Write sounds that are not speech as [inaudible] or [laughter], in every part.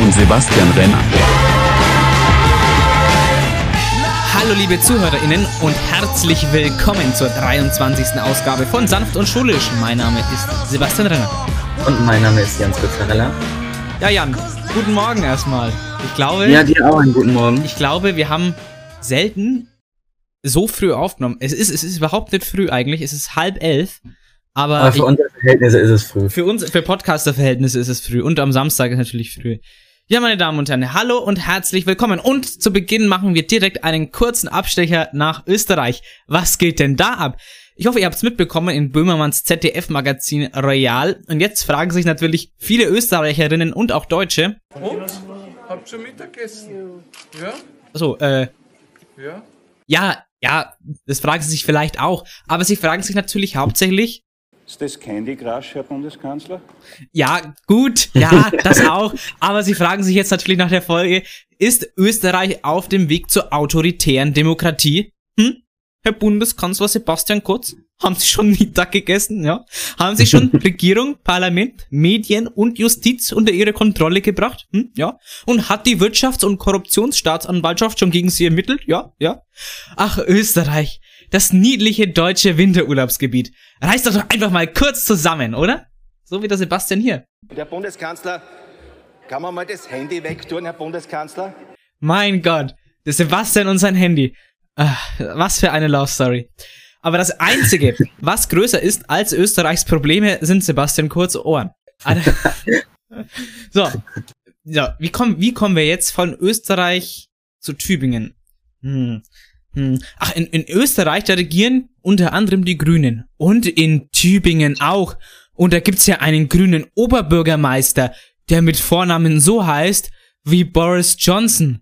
und Sebastian Renner. Hallo liebe ZuhörerInnen und herzlich willkommen zur 23. Ausgabe von Sanft und Schulisch. Mein Name ist Sebastian Renner. Und mein Name ist Jans Pizzarella. Ja, Jan, guten Morgen erstmal. Ich glaube, Ja, dir auch einen guten Morgen. ich glaube, wir haben selten so früh aufgenommen. Es ist, es ist überhaupt nicht früh eigentlich. Es ist halb elf. Aber, Aber für ich, unsere Verhältnisse ist es früh. für uns, für Podcaster-Verhältnisse ist es früh. Und am Samstag ist natürlich früh. Ja, meine Damen und Herren, hallo und herzlich willkommen. Und zu Beginn machen wir direkt einen kurzen Abstecher nach Österreich. Was geht denn da ab? Ich hoffe, ihr habt's mitbekommen in Böhmermanns ZDF-Magazin Royal. Und jetzt fragen sich natürlich viele Österreicherinnen und auch Deutsche. Und? Habt ihr Mittagessen? Ja? So, äh, Ja? ja, ja, das fragen sie sich vielleicht auch. Aber sie fragen sich natürlich hauptsächlich, Ist das Candy Crush, Herr Bundeskanzler? Ja, gut, ja, das auch. Aber sie fragen sich jetzt natürlich nach der Folge, ist Österreich auf dem Weg zur autoritären Demokratie? Hm? Herr Bundeskanzler Sebastian Kurz? Haben Sie schon Mittag gegessen, ja? Haben Sie schon [laughs] Regierung, Parlament, Medien und Justiz unter Ihre Kontrolle gebracht? Hm? Ja? Und hat die Wirtschafts- und Korruptionsstaatsanwaltschaft schon gegen Sie ermittelt? Ja? Ja? Ach, Österreich. Das niedliche deutsche Winterurlaubsgebiet. Reißt doch doch einfach mal kurz zusammen, oder? So wie der Sebastian hier. Herr Bundeskanzler, kann man mal das Handy wegtun, Herr Bundeskanzler? Mein Gott, der Sebastian und sein Handy. Ah, was für eine Love Story. Aber das Einzige, [laughs] was größer ist als Österreichs Probleme, sind Sebastian Kurze Ohren. [laughs] So, ja, wie kommen, wie kommen wir jetzt von Österreich zu Tübingen? Hm. Hm. Ach, in, in Österreich, da regieren unter anderem die Grünen. Und in Tübingen auch. Und da gibt's ja einen grünen Oberbürgermeister, der mit Vornamen so heißt wie Boris Johnson.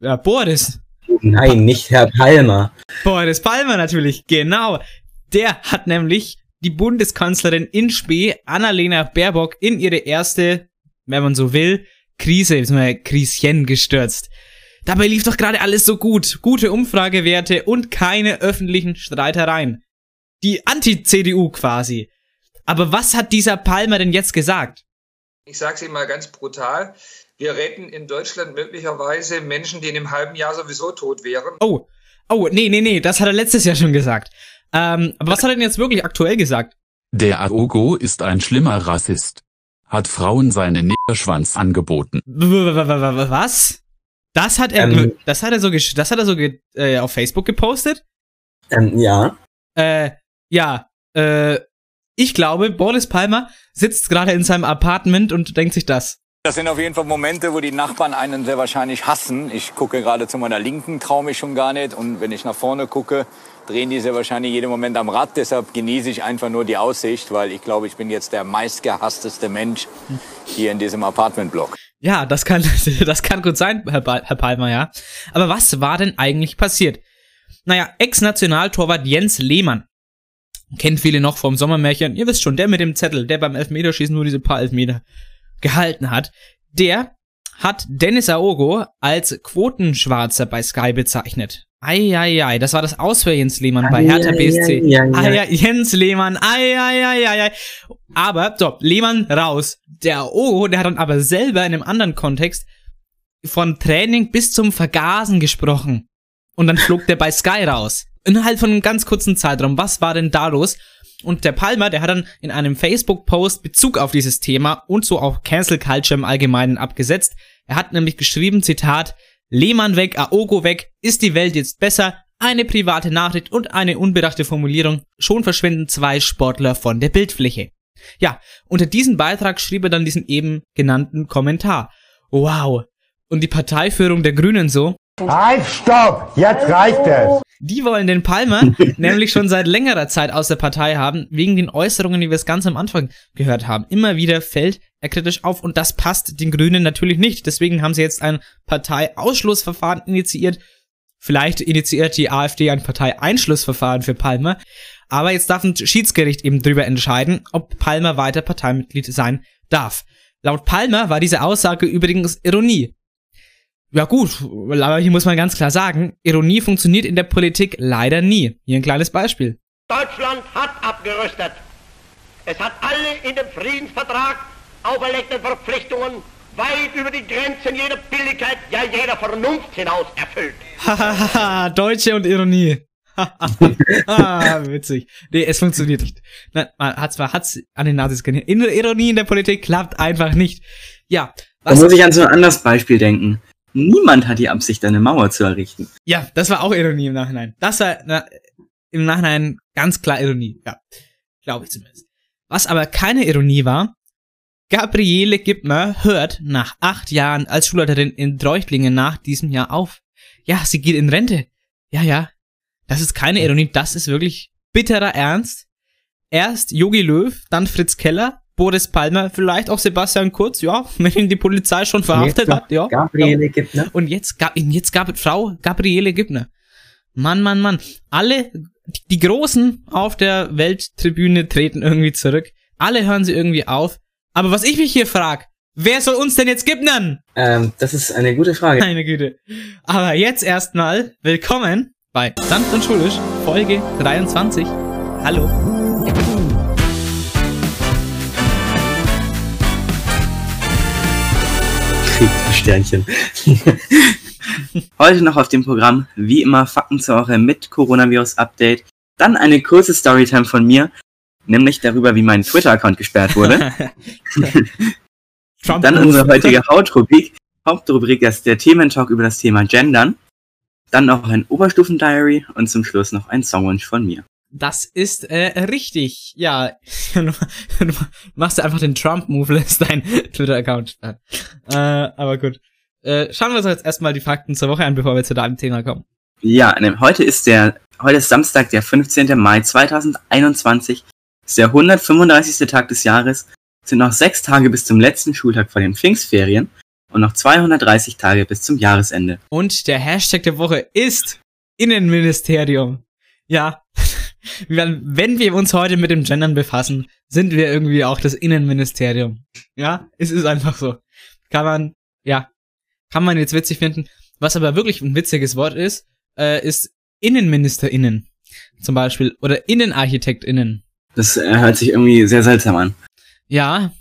Ja, Boris. Nein, nicht Herr Palmer. Boris Palmer natürlich, genau. Der hat nämlich die Bundeskanzlerin in Spee, Annalena Baerbock, in ihre erste, wenn man so will, Krise, beziehungsweise Krischen gestürzt. Dabei lief doch gerade alles so gut. Gute Umfragewerte und keine öffentlichen Streitereien. Die Anti-CDU quasi. Aber was hat dieser Palmer denn jetzt gesagt? Ich sage es Ihnen mal ganz brutal. Wir retten in Deutschland möglicherweise Menschen, die in einem halben Jahr sowieso tot wären. Oh, oh, nee, nee, nee, das hat er letztes Jahr schon gesagt. Ähm, aber was hat er denn jetzt wirklich aktuell gesagt? Der Aogo ist ein schlimmer Rassist. Hat Frauen seinen Negerschwanz angeboten. Was? Das hat er, Ähm. das hat er so, gesch- das hat er so ge äh, auf Facebook gepostet? Ähm, ja. Äh, ja, äh, ich glaube, Boris Palmer sitzt gerade in seinem Apartment und denkt sich das. Das sind auf jeden Fall Momente, wo die Nachbarn einen sehr wahrscheinlich hassen. Ich gucke gerade zu meiner Linken, traue mich schon gar nicht. Und wenn ich nach vorne gucke, drehen die sehr wahrscheinlich jeden Moment am Rad. Deshalb genieße ich einfach nur die Aussicht, weil ich glaube, ich bin jetzt der meistgehassteste Mensch hier in diesem Apartmentblock. Ja, das kann, [laughs] das kann gut sein, Herr, ba Herr Palmer, ja. Aber was war denn eigentlich passiert? Naja, Ex-Nationaltorwart Jens Lehmann. Kennt viele noch vom Sommermärchen. Ihr wisst schon, der mit dem Zettel, der beim Elfmeterschießen nur diese paar Elfmeter gehalten hat. Der hat Dennis Aogo als Quotenschwarzer bei Sky bezeichnet. Eieiei, das war das Aus für Jens Lehmann bei Hertha BSC. Eieiei. Jens Lehmann, eieiei. Aber, so, Lehmann raus. Der Aogo, der hat dann aber selber in einem anderen Kontext von Training bis zum Vergasen gesprochen. Und dann flog der bei Sky raus. Innerhalb von einem ganz kurzen Zeitraum. Was war denn da los? Und der Palmer, der hat dann in einem Facebook-Post Bezug auf dieses Thema und so auch Cancel Culture im Allgemeinen abgesetzt. Er hat nämlich geschrieben, Zitat, Lehmann weg, Aogo weg, ist die Welt jetzt besser? Eine private Nachricht und eine unbedachte Formulierung. Schon verschwinden zwei Sportler von der Bildfläche. Ja, unter diesem Beitrag schrieb er dann diesen eben genannten Kommentar. Wow. Und die Parteiführung der Grünen so, Halt, stopp! Jetzt reicht es! die wollen den Palmer [laughs] nämlich schon seit längerer Zeit aus der Partei haben, wegen den Äußerungen, die wir es ganz am Anfang gehört haben. Immer wieder fällt kritisch auf und das passt den Grünen natürlich nicht. Deswegen haben sie jetzt ein Parteiausschlussverfahren initiiert. Vielleicht initiiert die AfD ein Parteieinschlussverfahren für Palmer. Aber jetzt darf ein Schiedsgericht eben drüber entscheiden, ob Palmer weiter Parteimitglied sein darf. Laut Palmer war diese Aussage übrigens Ironie. Ja gut, aber hier muss man ganz klar sagen, Ironie funktioniert in der Politik leider nie. Hier ein kleines Beispiel. Deutschland hat abgerüstet. Es hat alle in dem Friedensvertrag auferlegten Verpflichtungen weit über die Grenzen jeder Billigkeit, ja jeder Vernunft hinaus erfüllt. Hahaha, [laughs] Deutsche und Ironie. [laughs] ah, witzig. Nee, es funktioniert nicht. Nein, man hat zwar hat's an den Nazis geniert. Ironie in der Politik klappt einfach nicht. Ja. Da muss ich an so ein anderes Beispiel denken. Niemand hat die Absicht, eine Mauer zu errichten. Ja, das war auch Ironie im Nachhinein. Das war na, im Nachhinein ganz klar Ironie. Ja, glaube ich zumindest. Was aber keine Ironie war, Gabriele Gibner hört nach acht Jahren als Schulleiterin in Treuchtlingen nach diesem Jahr auf. Ja, sie geht in Rente. Ja, ja. Das ist keine Ironie, das ist wirklich bitterer Ernst. Erst Yogi Löw, dann Fritz Keller, Boris Palmer, vielleicht auch Sebastian Kurz, ja, [laughs] wenn ihn die Polizei schon verhaftet hat, ja. Gabriele Gibner. Und jetzt, jetzt gab Frau Gabriele Gibner. Mann, Mann, Mann. Alle, die Großen auf der Welttribüne treten irgendwie zurück. Alle hören sie irgendwie auf. Aber was ich mich hier frag, wer soll uns denn jetzt Gibnern? Ähm, das ist eine gute Frage. Meine Güte. Aber jetzt erstmal willkommen bei Sanft und Schulisch, Folge 23. Hallo. Sternchen. [laughs] Heute noch auf dem Programm, wie immer, Fakten zur Woche mit Coronavirus-Update. Dann eine kurze Storytime von mir, nämlich darüber, wie mein Twitter-Account gesperrt wurde. [laughs] Dann unsere heutige Hauptrubrik. Hauptrubrik ist der Thementalk über das Thema Gendern. Dann noch ein Oberstufen-Diary und zum Schluss noch ein Songwunsch von mir. Das ist äh, richtig. Ja, [laughs] du machst einfach den Trump-Move, [laughs] lässt dein Twitter-Account. Äh, aber gut. Äh, schauen wir uns jetzt erstmal die Fakten zur Woche an, bevor wir zu deinem Thema kommen. Ja, ne, heute ist der, heute ist Samstag, der 15. Mai 2021. Ist der 135. Tag des Jahres. Sind noch sechs Tage bis zum letzten Schultag vor den Pfingstferien und noch 230 Tage bis zum Jahresende. Und der Hashtag der Woche ist Innenministerium. Ja, [laughs] wenn wir uns heute mit dem Gendern befassen, sind wir irgendwie auch das Innenministerium. Ja, es ist einfach so. Kann man, ja, kann man jetzt witzig finden. Was aber wirklich ein witziges Wort ist, äh, ist InnenministerInnen. Zum Beispiel. Oder InnenarchitektInnen. Das äh, hört sich irgendwie sehr seltsam an. Ja.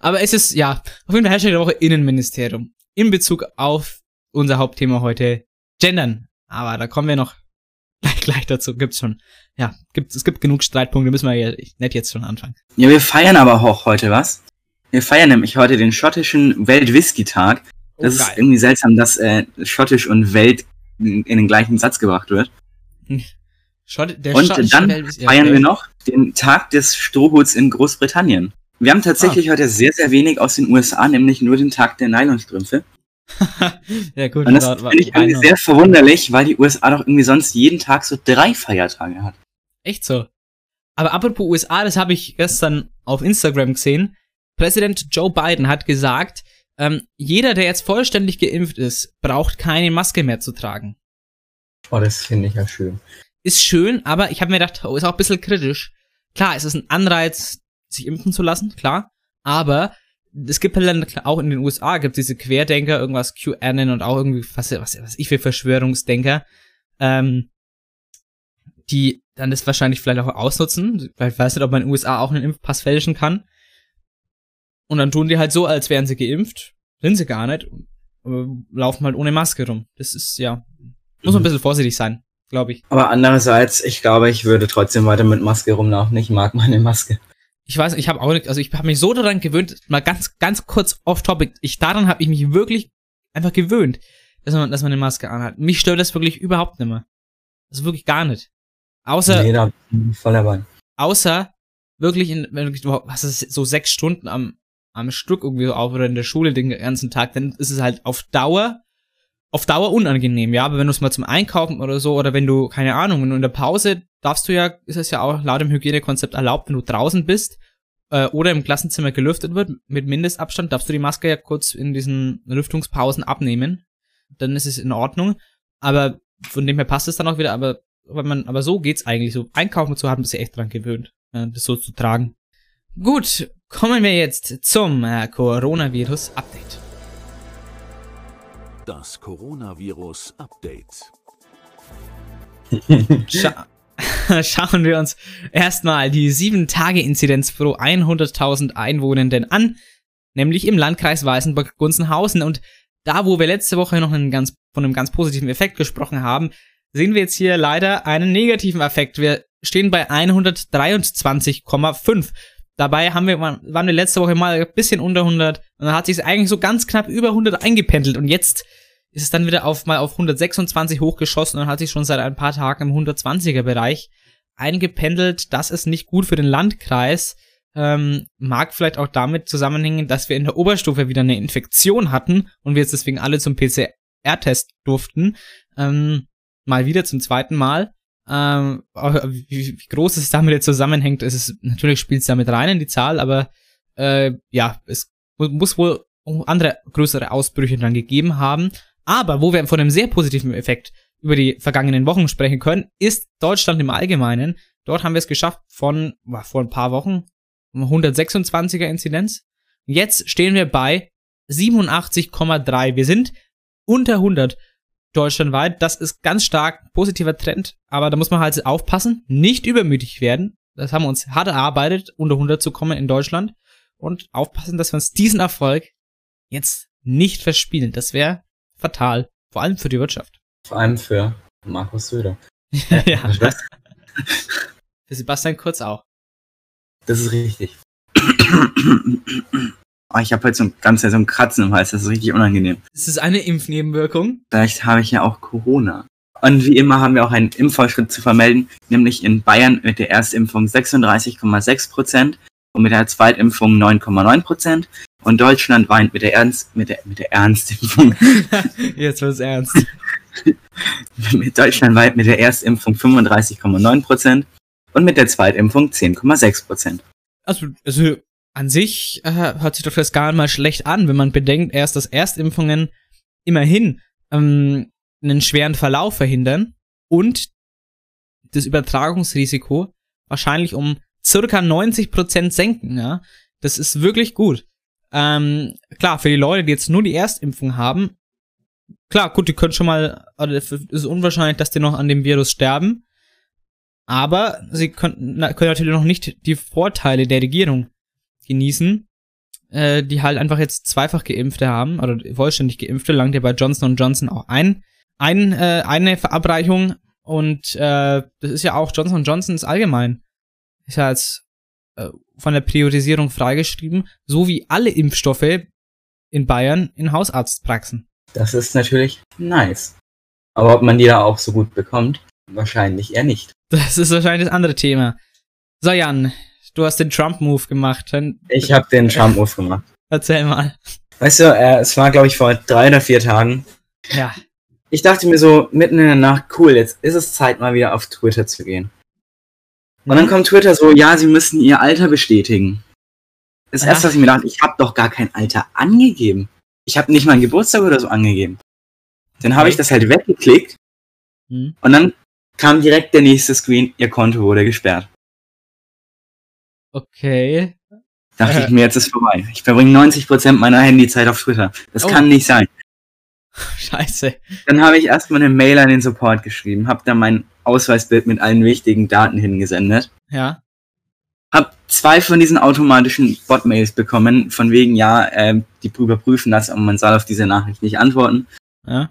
Aber es ist, ja, auf jeden Fall Hashtag der Woche Innenministerium. In Bezug auf unser Hauptthema heute, Gendern. Aber da kommen wir noch [laughs] gleich, gleich dazu. Gibt's schon. Ja, gibt, es gibt genug Streitpunkte, müssen wir ja nicht jetzt schon anfangen. Ja, wir feiern aber auch heute was. Wir feiern nämlich heute den schottischen Welt-Whisky-Tag. Das oh, ist irgendwie seltsam, dass äh, schottisch und Welt in, in den gleichen Satz gebracht wird. Schott, und dann feiern wir noch den Tag des Strohhuts in Großbritannien. Wir haben tatsächlich ah. heute sehr, sehr wenig aus den USA, nämlich nur den Tag der Nylonstrümpfe. [laughs] ja, gut. Und das finde ich irgendwie sehr verwunderlich, weil die USA doch irgendwie sonst jeden Tag so drei Feiertage hat. Echt so. Aber apropos USA, das habe ich gestern auf Instagram gesehen. Präsident Joe Biden hat gesagt, ähm, jeder, der jetzt vollständig geimpft ist, braucht keine Maske mehr zu tragen. Oh, das finde ich ja schön. Ist schön, aber ich habe mir gedacht, oh, ist auch ein bisschen kritisch. Klar, es ist ein Anreiz, sich impfen zu lassen, klar. Aber es gibt halt auch in den USA gibt diese Querdenker, irgendwas QAnon und auch irgendwie, was, was, was ich für Verschwörungsdenker, ähm, die dann das wahrscheinlich vielleicht auch ausnutzen, weil ich weiß nicht, ob man in den USA auch einen Impfpass fälschen kann. Und dann tun die halt so, als wären sie geimpft, sind sie gar nicht, laufen halt ohne Maske rum. Das ist ja, muss man ein bisschen vorsichtig sein, glaube ich. Aber andererseits, ich glaube, ich würde trotzdem weiter mit Maske rumlaufen. Ich mag meine Maske ich weiß, ich habe auch nicht, also ich habe mich so daran gewöhnt, mal ganz, ganz kurz off topic, ich daran habe ich mich wirklich einfach gewöhnt, dass man, dass man eine Maske anhat. Mich stört das wirklich überhaupt nicht mehr. Also wirklich gar nicht. Außer, nee, da voll dabei. außer wirklich in, wenn du hast es so sechs Stunden am, am Stück irgendwie auf oder in der Schule den ganzen Tag, dann ist es halt auf Dauer auf Dauer unangenehm, ja, aber wenn du es mal zum Einkaufen oder so, oder wenn du, keine Ahnung, wenn du in der Pause darfst du ja, ist es ja auch laut dem Hygienekonzept erlaubt, wenn du draußen bist äh, oder im Klassenzimmer gelüftet wird, mit Mindestabstand, darfst du die Maske ja kurz in diesen Lüftungspausen abnehmen. Dann ist es in Ordnung. Aber von dem her passt es dann auch wieder, aber wenn man, aber so geht's eigentlich. So einkaufen zu haben, bist du echt dran gewöhnt, äh, das so zu tragen. Gut, kommen wir jetzt zum äh, Coronavirus-Update. Das Coronavirus Update. [laughs] Scha [laughs] schauen wir uns erstmal die 7-Tage-Inzidenz pro 100.000 Einwohnenden an, nämlich im Landkreis Weißenburg-Gunzenhausen. Und da, wo wir letzte Woche noch einen ganz, von einem ganz positiven Effekt gesprochen haben, sehen wir jetzt hier leider einen negativen Effekt. Wir stehen bei 123,5. Dabei haben wir, waren wir letzte Woche mal ein bisschen unter 100 und dann hat sich es eigentlich so ganz knapp über 100 eingependelt und jetzt ist es dann wieder auf mal auf 126 hochgeschossen und hat sich schon seit ein paar Tagen im 120er Bereich eingependelt. Das ist nicht gut für den Landkreis. Ähm, mag vielleicht auch damit zusammenhängen, dass wir in der Oberstufe wieder eine Infektion hatten und wir jetzt deswegen alle zum PCR-Test durften. Ähm, mal wieder zum zweiten Mal. Ähm, wie, wie groß es damit jetzt zusammenhängt, ist es, natürlich spielt es damit rein in die Zahl, aber äh, ja, es muss wohl andere größere Ausbrüche dann gegeben haben. Aber wo wir von einem sehr positiven Effekt über die vergangenen Wochen sprechen können, ist Deutschland im Allgemeinen. Dort haben wir es geschafft von vor ein paar Wochen 126er Inzidenz. Jetzt stehen wir bei 87,3. Wir sind unter 100 deutschlandweit. Das ist ganz stark positiver Trend, aber da muss man halt aufpassen, nicht übermütig werden. Das haben wir uns hart erarbeitet, unter 100 zu kommen in Deutschland und aufpassen, dass wir uns diesen Erfolg jetzt nicht verspielen. Das wäre fatal. Vor allem für die Wirtschaft. Vor allem für Markus Söder. [laughs] ja. für Sebastian Kurz auch. Das ist richtig. [coughs] oh, ich habe heute so ein ganz so ein Kratzen im Hals, das ist richtig unangenehm. Ist das eine Impfnebenwirkung? Vielleicht habe ich ja auch Corona. Und wie immer haben wir auch einen Impffortschritt zu vermelden, nämlich in Bayern mit der Erstimpfung 36,6 Prozent und mit der Zweitimpfung 9,9 Prozent und Deutschland weint mit der Ernst, mit der, mit der Ernstimpfung. [laughs] Jetzt wird's ernst. [laughs] mit Deutschland weit mit der Erstimpfung 35,9 Prozent und mit der Zweitimpfung 10,6 Prozent. Also, also an sich äh, hört sich doch das gar nicht mal schlecht an, wenn man bedenkt, erst, dass Erstimpfungen immerhin ähm, einen schweren Verlauf verhindern und das Übertragungsrisiko wahrscheinlich um circa 90 Prozent senken, ja. Das ist wirklich gut. Ähm, klar, für die Leute, die jetzt nur die Erstimpfung haben, klar, gut, die können schon mal, also es ist unwahrscheinlich, dass die noch an dem Virus sterben. Aber sie können, können natürlich noch nicht die Vorteile der Regierung genießen, äh, die halt einfach jetzt zweifach Geimpfte haben, oder vollständig Geimpfte, langt ja bei Johnson Johnson auch ein, ein äh, eine Verabreichung und äh, das ist ja auch Johnson Johnson ist allgemein. Ist ja als äh, von der Priorisierung freigeschrieben, so wie alle Impfstoffe in Bayern in Hausarztpraxen. Das ist natürlich nice. Aber ob man die da auch so gut bekommt, wahrscheinlich eher nicht. Das ist wahrscheinlich das andere Thema. So, Jan, du hast den Trump-Move gemacht. Ich habe den Trump-Move gemacht. Erzähl mal. Weißt du, äh, es war, glaube ich, vor drei oder vier Tagen. Ja. Ich dachte mir so, mitten in der Nacht, cool, jetzt ist es Zeit, mal wieder auf Twitter zu gehen. Und dann kommt Twitter so, ja, sie müssen ihr Alter bestätigen. Das erste, was ich mir dachte, ich habe doch gar kein Alter angegeben. Ich habe nicht mal einen Geburtstag oder so angegeben. Dann habe ich das halt weggeklickt hm. und dann kam direkt der nächste Screen, ihr Konto wurde gesperrt. Okay. Dachte äh. ich mir, jetzt ist vorbei. Ich verbringe 90% meiner Handyzeit auf Twitter. Das oh. kann nicht sein. [laughs] Scheiße. Dann habe ich erstmal eine Mail an den Support geschrieben, habe da mein Ausweisbild mit allen wichtigen Daten hingesendet. Ja. Hab zwei von diesen automatischen Bot-Mails bekommen, von wegen, ja, äh, die überprüfen das, aber man soll auf diese Nachricht nicht antworten. Ja.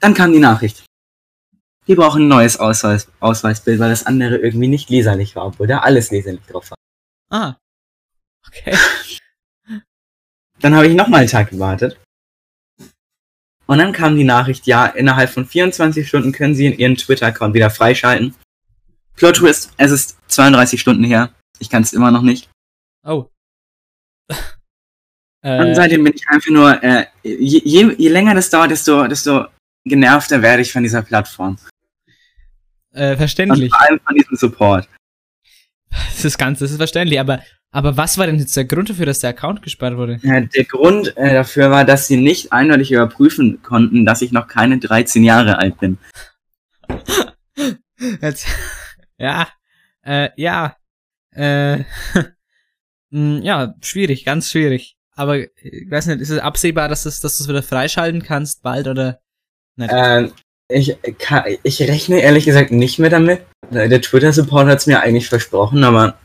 Dann kam die Nachricht. Die brauchen ein neues Ausweis Ausweisbild, weil das andere irgendwie nicht leserlich war, obwohl da alles leserlich drauf war. Ah. Okay. [laughs] Dann habe ich nochmal einen Tag gewartet. Und dann kam die Nachricht, ja, innerhalb von 24 Stunden können Sie Ihren Twitter-Account wieder freischalten. Plot Twist, es ist 32 Stunden her. Ich kann es immer noch nicht. Oh. [laughs] äh, Und seitdem bin ich einfach nur, äh, je, je, je länger das dauert, desto, desto genervter werde ich von dieser Plattform. Äh, verständlich. Und vor allem von diesem Support. [laughs] Das ist ganz, das ist verständlich, aber aber was war denn jetzt der Grund dafür, dass der Account gesperrt wurde? Ja, der Grund äh, dafür war, dass sie nicht eindeutig überprüfen konnten, dass ich noch keine 13 Jahre alt bin. [laughs] jetzt, ja, äh, ja, äh, [laughs] hm, ja, schwierig, ganz schwierig. Aber ich weiß nicht, ist es absehbar, dass, es, dass du es wieder freischalten kannst bald oder nicht? Äh, Ich, kann, ich rechne ehrlich gesagt nicht mehr damit. Der Twitter-Support hat es mir eigentlich versprochen, aber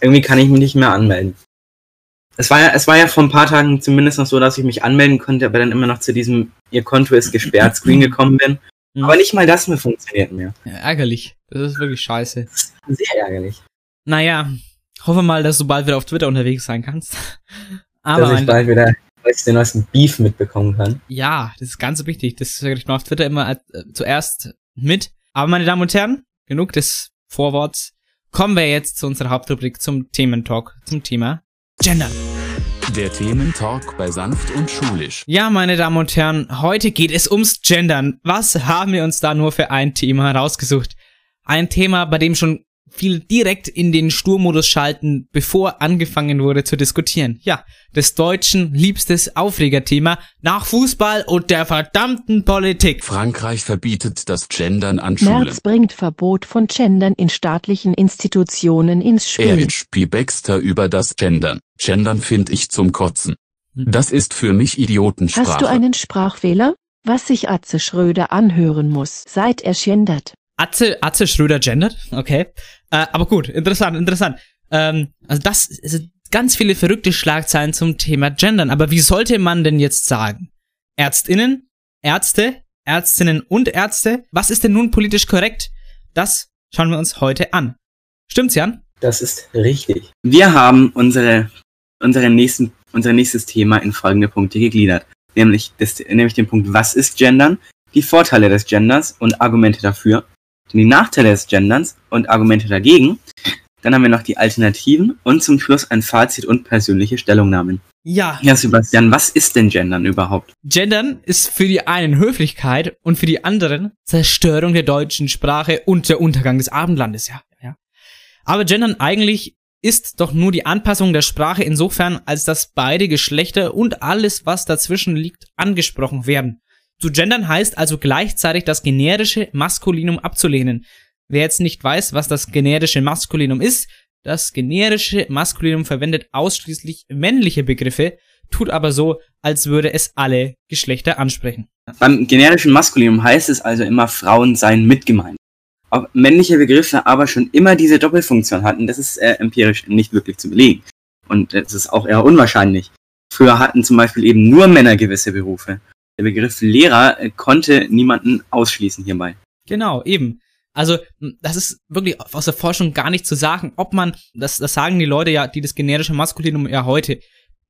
irgendwie kann ich mich nicht mehr anmelden. Es war ja, es war ja vor ein paar Tagen zumindest noch so, dass ich mich anmelden konnte, aber dann immer noch zu diesem Ihr Konto ist gesperrt [clears throat] Screen gekommen bin. Mhm. Aber nicht mal das mehr funktioniert mehr. Ja, ärgerlich. Das ist wirklich scheiße. Sehr ärgerlich. Naja, hoffe mal, dass du bald wieder auf Twitter unterwegs sein kannst. Aber dass ich bald wieder den neuesten Beef mitbekommen kann. Ja, das ist ganz wichtig. Das sage ich mal auf Twitter immer äh, zuerst mit. Aber meine Damen und Herren, genug des Vorworts. Kommen wir jetzt zu unserer Hauptrubrik zum Thementalk, zum Thema Gender. Der Thementalk bei Sanft und Schulisch. Ja, meine Damen und Herren, heute geht es ums Gendern. Was haben wir uns da nur für ein Thema rausgesucht? Ein Thema, bei dem schon viel direkt in den Sturmodus schalten, bevor angefangen wurde zu diskutieren. Ja, des Deutschen liebstes Aufregerthema nach Fußball und der verdammten Politik. Frankreich verbietet das Gendern an Schulen. Merz bringt Verbot von Gendern in staatlichen Institutionen ins Spiel. RHP Baxter über das Gendern. Gendern finde ich zum Kotzen. Hm. Das ist für mich Idiotensprache. Hast du einen Sprachfehler? Was sich Atze Schröder anhören muss, seit er gendert. Atze, Atze Schröder gendert, okay. Äh, aber gut, interessant, interessant. Ähm, also das sind ganz viele verrückte Schlagzeilen zum Thema Gendern. Aber wie sollte man denn jetzt sagen? Ärztinnen, Ärzte, Ärztinnen und Ärzte? Was ist denn nun politisch korrekt? Das schauen wir uns heute an. Stimmt's, Jan? Das ist richtig. Wir haben unsere, unsere nächsten, unser nächstes Thema in folgende Punkte gegliedert. Nämlich, das, nämlich den Punkt, was ist Gendern? Die Vorteile des Genders und Argumente dafür die Nachteile des Genderns und Argumente dagegen. Dann haben wir noch die Alternativen und zum Schluss ein Fazit und persönliche Stellungnahmen. Ja. Ja, Sebastian, was ist denn Gendern überhaupt? Gendern ist für die einen Höflichkeit und für die anderen Zerstörung der deutschen Sprache und der Untergang des Abendlandes, ja. ja. Aber Gendern eigentlich ist doch nur die Anpassung der Sprache insofern, als dass beide Geschlechter und alles, was dazwischen liegt, angesprochen werden. Zu gendern heißt also gleichzeitig das generische Maskulinum abzulehnen. Wer jetzt nicht weiß, was das generische Maskulinum ist, das generische Maskulinum verwendet ausschließlich männliche Begriffe, tut aber so, als würde es alle Geschlechter ansprechen. Beim generischen Maskulinum heißt es also immer Frauen seien mitgemeint. Ob männliche Begriffe aber schon immer diese Doppelfunktion hatten, das ist äh, empirisch nicht wirklich zu belegen. Und das ist auch eher unwahrscheinlich. Früher hatten zum Beispiel eben nur Männer gewisse Berufe der Begriff Lehrer äh, konnte niemanden ausschließen hierbei. Genau, eben. Also, das ist wirklich aus der Forschung gar nicht zu sagen, ob man, das, das sagen die Leute ja, die das generische Maskulinum ja heute,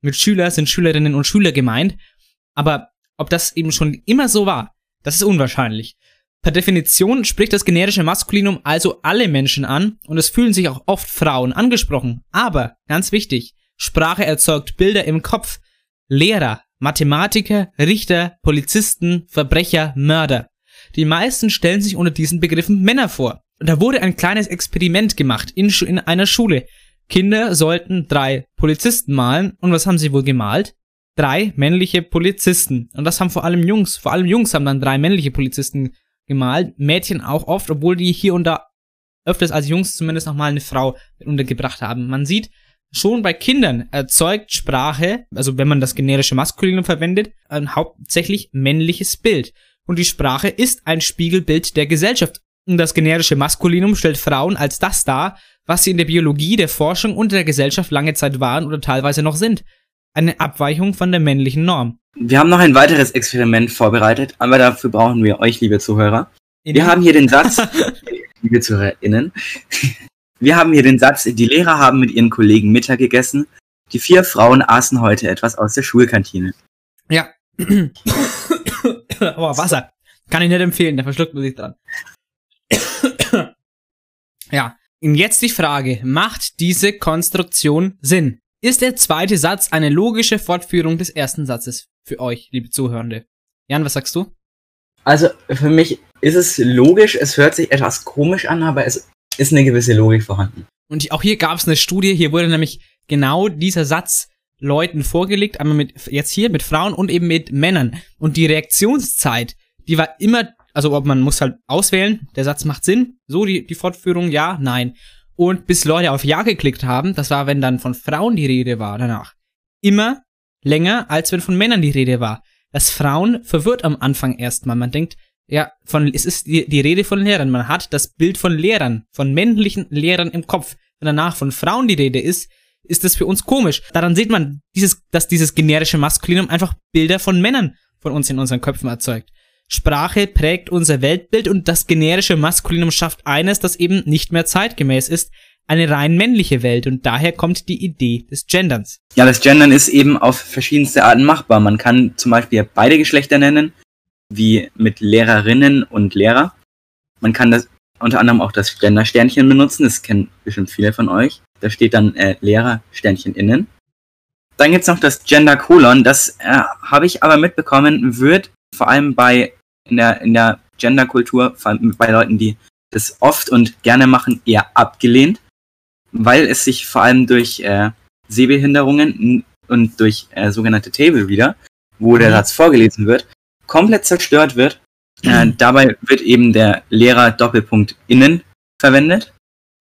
mit Schüler sind Schülerinnen und Schüler gemeint, aber ob das eben schon immer so war, das ist unwahrscheinlich. Per Definition spricht das generische Maskulinum also alle Menschen an und es fühlen sich auch oft Frauen angesprochen. Aber, ganz wichtig, Sprache erzeugt Bilder im Kopf. Lehrer, Mathematiker, Richter, Polizisten, Verbrecher, Mörder. Die meisten stellen sich unter diesen Begriffen Männer vor. Und da wurde ein kleines Experiment gemacht in, in einer Schule. Kinder sollten drei Polizisten malen. Und was haben sie wohl gemalt? Drei männliche Polizisten. Und das haben vor allem Jungs, vor allem Jungs haben dann drei männliche Polizisten gemalt. Mädchen auch oft, obwohl die hier und da öfters als Jungs zumindest nochmal eine Frau untergebracht haben. Man sieht, Schon bei Kindern erzeugt Sprache, also wenn man das generische Maskulinum verwendet, ein hauptsächlich männliches Bild. Und die Sprache ist ein Spiegelbild der Gesellschaft. Und das generische Maskulinum stellt Frauen als das dar, was sie in der Biologie, der Forschung und der Gesellschaft lange Zeit waren oder teilweise noch sind. Eine Abweichung von der männlichen Norm. Wir haben noch ein weiteres Experiment vorbereitet, aber dafür brauchen wir euch, liebe Zuhörer. Wir haben hier den Satz, [laughs] liebe ZuhörerInnen, wir haben hier den Satz, die Lehrer haben mit ihren Kollegen Mittag gegessen. Die vier Frauen aßen heute etwas aus der Schulkantine. Ja. [coughs] Aber Wasser. Kann ich nicht empfehlen, da verschluckt man sich dran. [coughs] ja. Und jetzt die Frage, macht diese Konstruktion Sinn? Ist der zweite Satz eine logische Fortführung des ersten Satzes für euch, liebe Zuhörende? Jan, was sagst du? Also, für mich ist es logisch, es hört sich etwas komisch an, aber es ist eine gewisse Logik vorhanden. Und auch hier gab es eine Studie, hier wurde nämlich genau dieser Satz Leuten vorgelegt, einmal mit, jetzt hier mit Frauen und eben mit Männern. Und die Reaktionszeit, die war immer, also ob man muss halt auswählen, der Satz macht Sinn, so die, die Fortführung, ja, nein. Und bis Leute auf Ja geklickt haben, das war, wenn dann von Frauen die Rede war danach, immer länger, als wenn von Männern die Rede war. Das Frauen verwirrt am Anfang erstmal. Man denkt, ja, von, es ist die, die Rede von Lehrern. Man hat das Bild von Lehrern, von männlichen Lehrern im Kopf. Wenn danach von Frauen die Rede ist, ist das für uns komisch. Daran sieht man, dieses, dass dieses generische Maskulinum einfach Bilder von Männern von uns in unseren Köpfen erzeugt. Sprache prägt unser Weltbild und das generische Maskulinum schafft eines, das eben nicht mehr zeitgemäß ist, eine rein männliche Welt und daher kommt die Idee des Genderns. Ja, das Gendern ist eben auf verschiedenste Arten machbar. Man kann zum Beispiel beide Geschlechter nennen, wie mit Lehrerinnen und Lehrer. Man kann das unter anderem auch das Gender-Sternchen benutzen, das kennen bestimmt viele von euch. Da steht dann äh, Lehrer-Sternchen innen. Dann gibt's noch das Gender-Kolon, das äh, habe ich aber mitbekommen, wird vor allem bei in der, in der Gender-Kultur, vor allem bei Leuten, die das oft und gerne machen, eher abgelehnt, weil es sich vor allem durch äh, Sehbehinderungen und durch äh, sogenannte Table Reader, wo der mhm. Satz vorgelesen wird, komplett zerstört wird. Äh, mhm. dabei wird eben der Lehrer Doppelpunkt innen verwendet.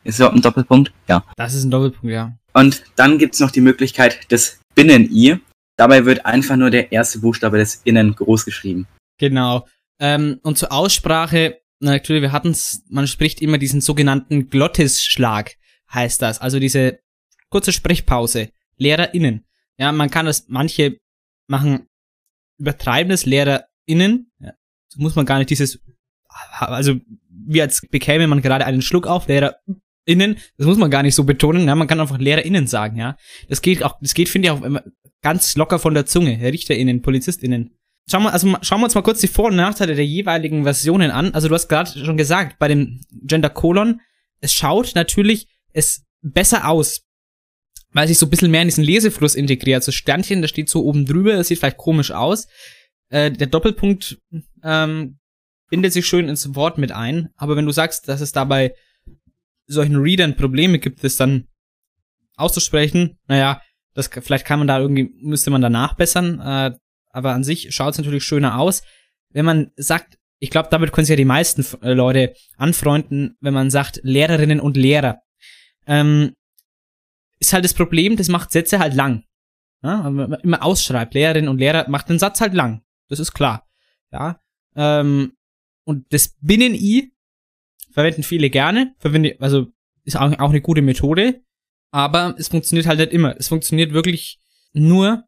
Ist überhaupt ein Doppelpunkt? Ja. Das ist ein Doppelpunkt, ja. Und dann gibt's noch die Möglichkeit des Binnen-I. Dabei wird einfach nur der erste Buchstabe des Innen groß geschrieben. Genau. Ähm, und zur Aussprache, natürlich, wir hatten's, man spricht immer diesen sogenannten Glottisschlag, heißt das. Also diese kurze Sprechpause. LehrerInnen. Ja, man kann das, manche machen übertreibendes LehrerInnen. Ja, so muss man gar nicht dieses, also wie als bekäme man gerade einen Schluck auf, LehrerInnen, das muss man gar nicht so betonen, ja, man kann einfach LehrerInnen sagen, ja. Das geht auch, das geht, finde ich, auch immer ganz locker von der Zunge. RichterInnen, PolizistInnen. Schauen wir, also schauen wir uns mal kurz die Vor- und Nachteile der jeweiligen Versionen an. Also du hast gerade schon gesagt, bei dem Gender Colon, es schaut natürlich es besser aus, weil sich so ein bisschen mehr in diesen Lesefluss integriert. Also Sternchen, das steht so oben drüber, das sieht vielleicht komisch aus. Äh, der Doppelpunkt ähm, bindet sich schön ins Wort mit ein. Aber wenn du sagst, dass es dabei solchen Readern Probleme gibt, es dann auszusprechen, naja, das vielleicht kann man da irgendwie, müsste man da nachbessern. Äh, aber an sich schaut es natürlich schöner aus. Wenn man sagt, ich glaube, damit können sich ja die meisten äh, Leute anfreunden, wenn man sagt Lehrerinnen und Lehrer. Ähm, ist halt das Problem, das macht Sätze halt lang. Ja, wenn man immer ausschreibt, Lehrerinnen und Lehrer macht den Satz halt lang. Das ist klar. Ja. Ähm, und das Binnen-I verwenden viele gerne, verwende, also ist auch, auch eine gute Methode, aber es funktioniert halt nicht immer. Es funktioniert wirklich nur,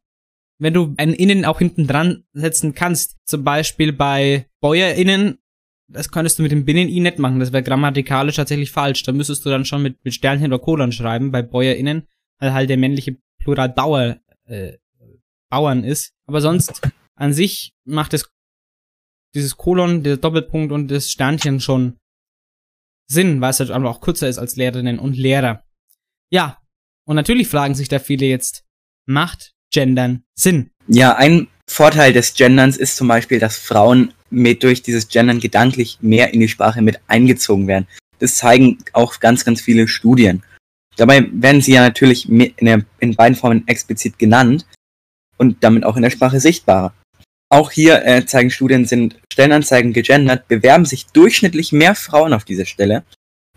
wenn du ein Innen auch hinten dran setzen kannst, zum Beispiel bei BäuerInnen, das könntest du mit dem Binnen-I nicht machen, das wäre grammatikalisch tatsächlich falsch. Da müsstest du dann schon mit, mit Sternchen oder Kolon schreiben, bei BäuerInnen, weil halt der männliche Plural Bauer, äh, Bauern ist. Aber sonst, an sich macht es dieses Kolon, der Doppelpunkt und das Sternchen schon Sinn, weil es halt einfach auch kürzer ist als Lehrerinnen und Lehrer. Ja, und natürlich fragen sich da viele jetzt, macht Gendern Sinn. Ja, ein Vorteil des Genderns ist zum Beispiel, dass Frauen mit durch dieses Gendern gedanklich mehr in die Sprache mit eingezogen werden. Das zeigen auch ganz, ganz viele Studien. Dabei werden sie ja natürlich in, der, in beiden Formen explizit genannt und damit auch in der Sprache sichtbarer. Auch hier äh, zeigen Studien, sind Stellenanzeigen gegendert, bewerben sich durchschnittlich mehr Frauen auf diese Stelle,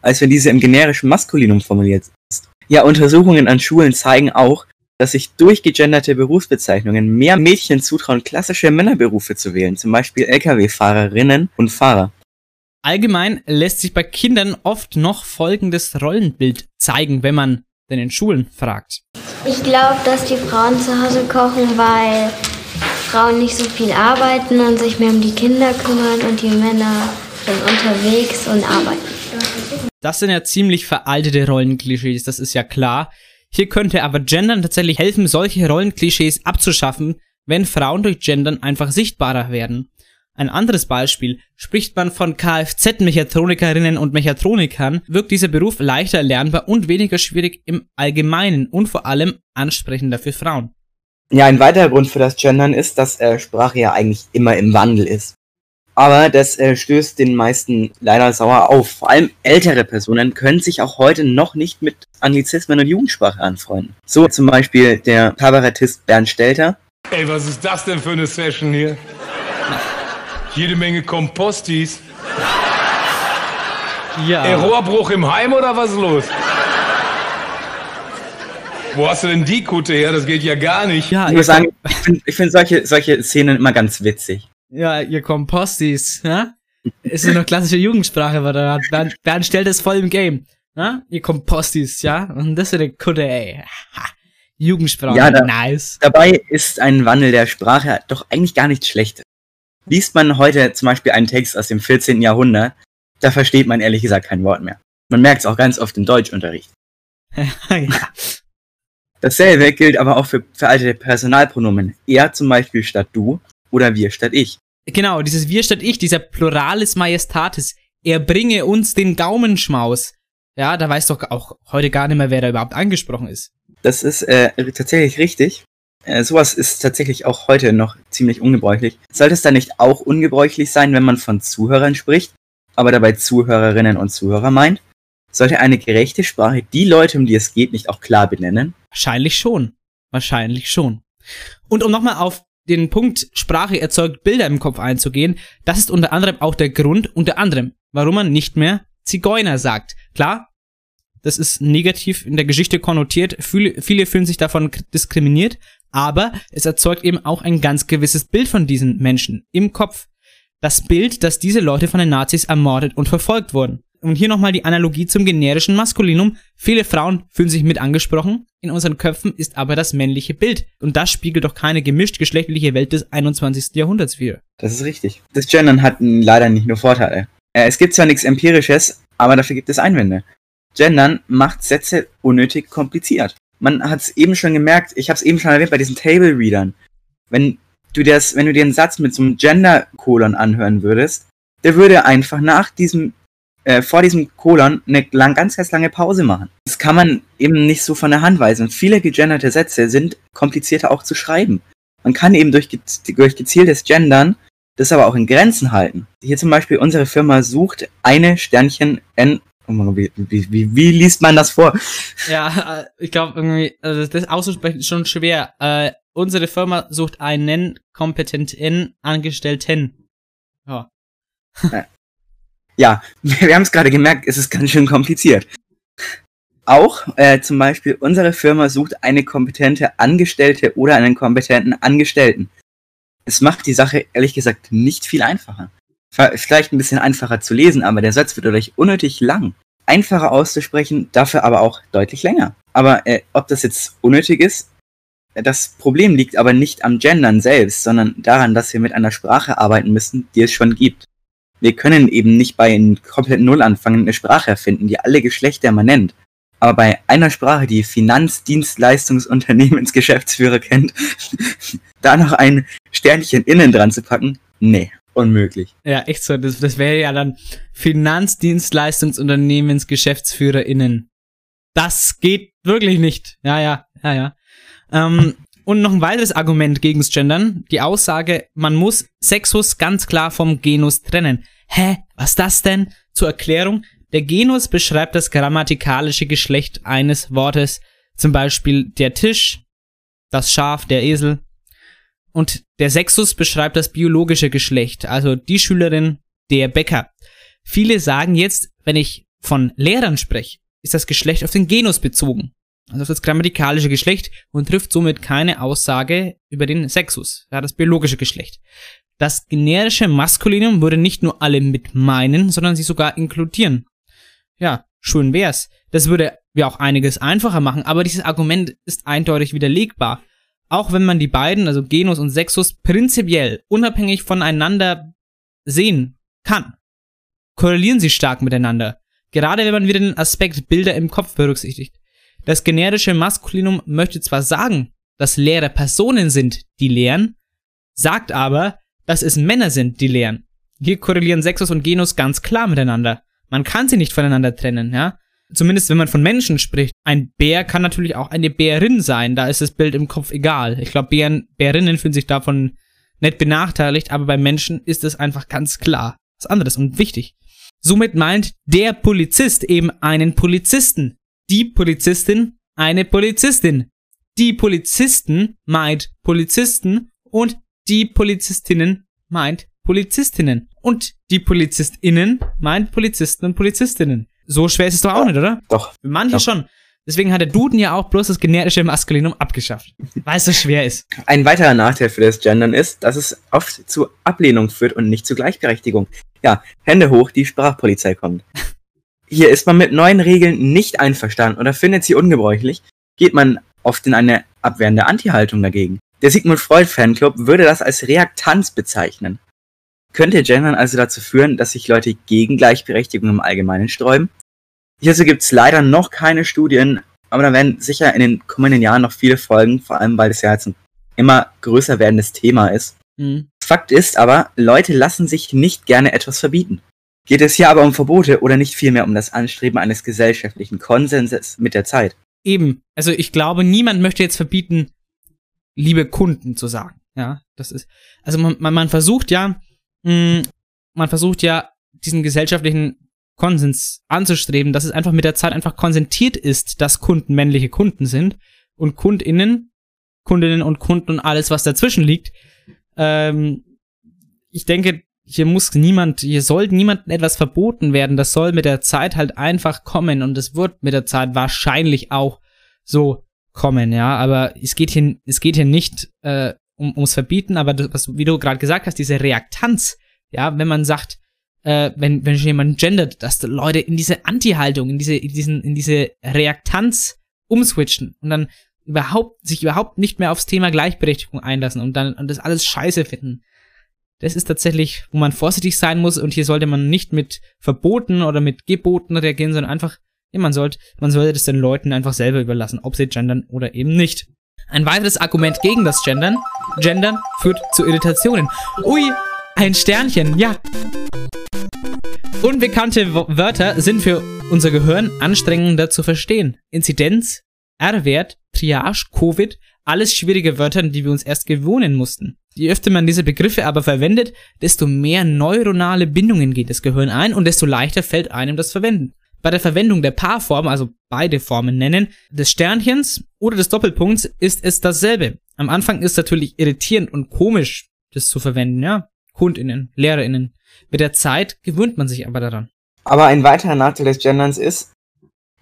als wenn diese im generischen Maskulinum formuliert ist. Ja, Untersuchungen an Schulen zeigen auch, dass sich durch gegenderte Berufsbezeichnungen mehr Mädchen zutrauen, klassische Männerberufe zu wählen, zum Beispiel Lkw-Fahrerinnen und Fahrer. Allgemein lässt sich bei Kindern oft noch folgendes Rollenbild zeigen, wenn man denn in Schulen fragt. Ich glaube, dass die Frauen zu Hause kochen, weil Frauen nicht so viel arbeiten und sich mehr um die Kinder kümmern und die Männer sind unterwegs und arbeiten. Das sind ja ziemlich veraltete Rollenklischees, das ist ja klar. Hier könnte aber Gendern tatsächlich helfen, solche Rollenklischees abzuschaffen, wenn Frauen durch Gendern einfach sichtbarer werden. Ein anderes Beispiel, spricht man von Kfz-Mechatronikerinnen und Mechatronikern, wirkt dieser Beruf leichter erlernbar und weniger schwierig im Allgemeinen und vor allem ansprechender für Frauen. Ja, ein weiterer Grund für das Gendern ist, dass äh, Sprache ja eigentlich immer im Wandel ist. Aber das äh, stößt den meisten leider sauer auf. Vor allem ältere Personen können sich auch heute noch nicht mit Anglizismen und Jugendsprache anfreunden. So zum Beispiel der Kabarettist Bernd Stelter. Ey, was ist das denn für eine Session hier? Jede Menge Kompostis. Ja. Ey, Rohrbruch im Heim oder was ist los? Wo hast du denn die Kutte her? Das geht ja gar nicht. Ja, ich muss sagen, ich finde find solche, solche Szenen immer ganz witzig. Ja, ihr Kompostis, ja? Es ist noch klassische Jugendsprache, aber da Bernd, Bernd stellt es voll im Game. Na? Ihr Kompostis, ja? Und das ist eine Kutte, ey. Ha. Jugendsprache, Ja, da- nice. Dabei ist ein Wandel der Sprache doch eigentlich gar nichts Schlechtes. Liest man heute zum Beispiel einen Text aus dem 14. Jahrhundert, da versteht man ehrlich gesagt kein Wort mehr. Man merkt es auch ganz oft im Deutschunterricht. [laughs] ja. Dasselbe gilt aber auch für veraltete Personalpronomen. Er zum Beispiel statt du oder wir statt ich. Genau, dieses Wir statt Ich, dieser Pluralis Majestatis. Er bringe uns den Gaumenschmaus. Ja, da weiß doch auch heute gar nicht mehr, wer da überhaupt angesprochen ist. Das ist äh, tatsächlich richtig. Äh, sowas ist tatsächlich auch heute noch ziemlich ungebräuchlich. Sollte es dann nicht auch ungebräuchlich sein, wenn man von Zuhörern spricht, aber dabei Zuhörerinnen und Zuhörer meint? Sollte eine gerechte Sprache die Leute, um die es geht, nicht auch klar benennen? Wahrscheinlich schon. Wahrscheinlich schon. Und um nochmal auf den Punkt Sprache erzeugt Bilder im Kopf einzugehen, das ist unter anderem auch der Grund, unter anderem, warum man nicht mehr Zigeuner sagt. Klar, das ist negativ in der Geschichte konnotiert, viele, viele fühlen sich davon diskriminiert, aber es erzeugt eben auch ein ganz gewisses Bild von diesen Menschen im Kopf. Das Bild, dass diese Leute von den Nazis ermordet und verfolgt wurden. Und hier nochmal die Analogie zum generischen Maskulinum. Viele Frauen fühlen sich mit angesprochen. In unseren Köpfen ist aber das männliche Bild. Und das spiegelt doch keine gemischt geschlechtliche Welt des 21. Jahrhunderts wider. Das ist richtig. Das Gendern hat leider nicht nur Vorteile. Äh, es gibt zwar nichts Empirisches, aber dafür gibt es Einwände. Gendern macht Sätze unnötig kompliziert. Man hat es eben schon gemerkt, ich habe es eben schon erwähnt bei diesen Table Readern. Wenn du das, wenn du dir einen Satz mit so einem Gender-Kolon anhören würdest, der würde einfach nach diesem, äh, vor diesem Kolon eine lang, ganz, ganz lange Pause machen. Das kann man eben nicht so von der Hand weisen. Viele gegenderte Sätze sind komplizierter auch zu schreiben. Man kann eben durch, durch gezieltes Gendern das aber auch in Grenzen halten. Hier zum Beispiel unsere Firma sucht eine Sternchen N. Oh Mann, wie, wie, wie, wie liest man das vor? Ja, äh, ich glaube irgendwie, also das auszusprechen ist schon schwer. Äh, unsere Firma sucht einen kompetenten Angestellten. Ja. Ja, wir, wir haben es gerade gemerkt, es ist ganz schön kompliziert. Auch äh, zum Beispiel unsere Firma sucht eine kompetente Angestellte oder einen kompetenten Angestellten. Es macht die Sache ehrlich gesagt nicht viel einfacher. Vielleicht ein bisschen einfacher zu lesen, aber der Satz wird dadurch unnötig lang. Einfacher auszusprechen, dafür aber auch deutlich länger. Aber äh, ob das jetzt unnötig ist, das Problem liegt aber nicht am Gendern selbst, sondern daran, dass wir mit einer Sprache arbeiten müssen, die es schon gibt. Wir können eben nicht bei einem komplett Null anfangen, eine Sprache erfinden, die alle Geschlechter man nennt. Aber bei einer Sprache, die Finanzdienstleistungsunternehmensgeschäftsführer kennt, [laughs] da noch ein Sternchen innen dran zu packen, nee, unmöglich. Ja, echt so. Das, das wäre ja dann FinanzdienstleistungsunternehmensgeschäftsführerInnen. Das geht wirklich nicht. Ja, ja, ja, ja. Ähm, und noch ein weiteres Argument gegens Gendern. Die Aussage, man muss Sexus ganz klar vom Genus trennen. Hä? Was das denn? Zur Erklärung. Der Genus beschreibt das grammatikalische Geschlecht eines Wortes. Zum Beispiel der Tisch, das Schaf, der Esel. Und der Sexus beschreibt das biologische Geschlecht, also die Schülerin, der Bäcker. Viele sagen jetzt, wenn ich von Lehrern spreche, ist das Geschlecht auf den Genus bezogen, also das grammatikalische Geschlecht und trifft somit keine Aussage über den Sexus, ja, das biologische Geschlecht. Das generische Maskulinum würde nicht nur alle mit meinen, sondern sie sogar inkludieren. Ja, schön wär's. Das würde ja auch einiges einfacher machen, aber dieses Argument ist eindeutig widerlegbar. Auch wenn man die beiden, also Genus und Sexus, prinzipiell unabhängig voneinander sehen kann, korrelieren sie stark miteinander. Gerade wenn man wieder den Aspekt Bilder im Kopf berücksichtigt. Das generische Maskulinum möchte zwar sagen, dass Lehrer Personen sind, die lehren, sagt aber, dass es Männer sind, die lehren. Hier korrelieren Sexus und Genus ganz klar miteinander. Man kann sie nicht voneinander trennen, ja. Zumindest wenn man von Menschen spricht. Ein Bär kann natürlich auch eine Bärin sein, da ist das Bild im Kopf egal. Ich glaube, Bären, Bärinnen fühlen sich davon nicht benachteiligt, aber bei Menschen ist es einfach ganz klar was anderes und wichtig. Somit meint der Polizist eben einen Polizisten, die Polizistin eine Polizistin. Die Polizisten meint Polizisten und die Polizistinnen meint Polizistinnen. Und die PolizistInnen meint Polizisten und Polizistinnen. So schwer ist es doch auch nicht, oder? Doch. Für manche Doch. schon. Deswegen hat der Duden ja auch bloß das generische Maskulinum abgeschafft. Weil es so schwer ist. Ein weiterer Nachteil für das Gendern ist, dass es oft zu Ablehnung führt und nicht zu Gleichberechtigung. Ja, Hände hoch, die Sprachpolizei kommt. Hier ist man mit neuen Regeln nicht einverstanden oder findet sie ungebräuchlich, geht man oft in eine abwehrende Anti-Haltung dagegen. Der Sigmund Freud Fanclub würde das als Reaktanz bezeichnen. Könnte Gendern also dazu führen, dass sich Leute gegen Gleichberechtigung im Allgemeinen sträuben? Hierzu gibt es leider noch keine Studien, aber da werden sicher in den kommenden Jahren noch viele folgen, vor allem weil es ja jetzt ein immer größer werdendes Thema ist. Mhm. Fakt ist aber, Leute lassen sich nicht gerne etwas verbieten. Geht es hier aber um Verbote oder nicht vielmehr um das Anstreben eines gesellschaftlichen Konsenses mit der Zeit? Eben. Also ich glaube, niemand möchte jetzt verbieten, liebe Kunden zu sagen. Ja, das ist. Also man, man, man versucht ja, mh, mm, man versucht ja, diesen gesellschaftlichen Konsens anzustreben, dass es einfach mit der Zeit einfach konsentiert ist, dass Kunden männliche Kunden sind und KundInnen, Kundinnen und Kunden und alles, was dazwischen liegt. Ähm, ich denke, hier muss niemand, hier soll niemandem etwas verboten werden. Das soll mit der Zeit halt einfach kommen und es wird mit der Zeit wahrscheinlich auch so kommen, ja. Aber es geht hier, es geht hier nicht äh, um, ums Verbieten, aber das, was, wie du gerade gesagt hast, diese Reaktanz, ja, wenn man sagt, äh, wenn, wenn jemand gendert, dass Leute in diese Anti-Haltung, in diese, in diesen, in diese Reaktanz umswitchen und dann überhaupt, sich überhaupt nicht mehr aufs Thema Gleichberechtigung einlassen und dann und das alles scheiße finden. Das ist tatsächlich, wo man vorsichtig sein muss und hier sollte man nicht mit Verboten oder mit Geboten reagieren, sondern einfach, man sollte, man sollte das den Leuten einfach selber überlassen, ob sie gendern oder eben nicht. Ein weiteres Argument gegen das Gendern. Gendern führt zu Irritationen. Ui, ein Sternchen, ja. Unbekannte Wörter sind für unser Gehirn anstrengender zu verstehen. Inzidenz, R-Wert, Triage, Covid, alles schwierige Wörter, die wir uns erst gewohnen mussten. Je öfter man diese Begriffe aber verwendet, desto mehr neuronale Bindungen geht das Gehirn ein und desto leichter fällt einem das Verwenden. Bei der Verwendung der Paarform, also beide Formen nennen, des Sternchens oder des Doppelpunkts ist es dasselbe. Am Anfang ist es natürlich irritierend und komisch, das zu verwenden, ja. KundInnen, LehrerInnen. Mit der Zeit gewöhnt man sich aber daran. Aber ein weiterer Nachteil des Genderns ist,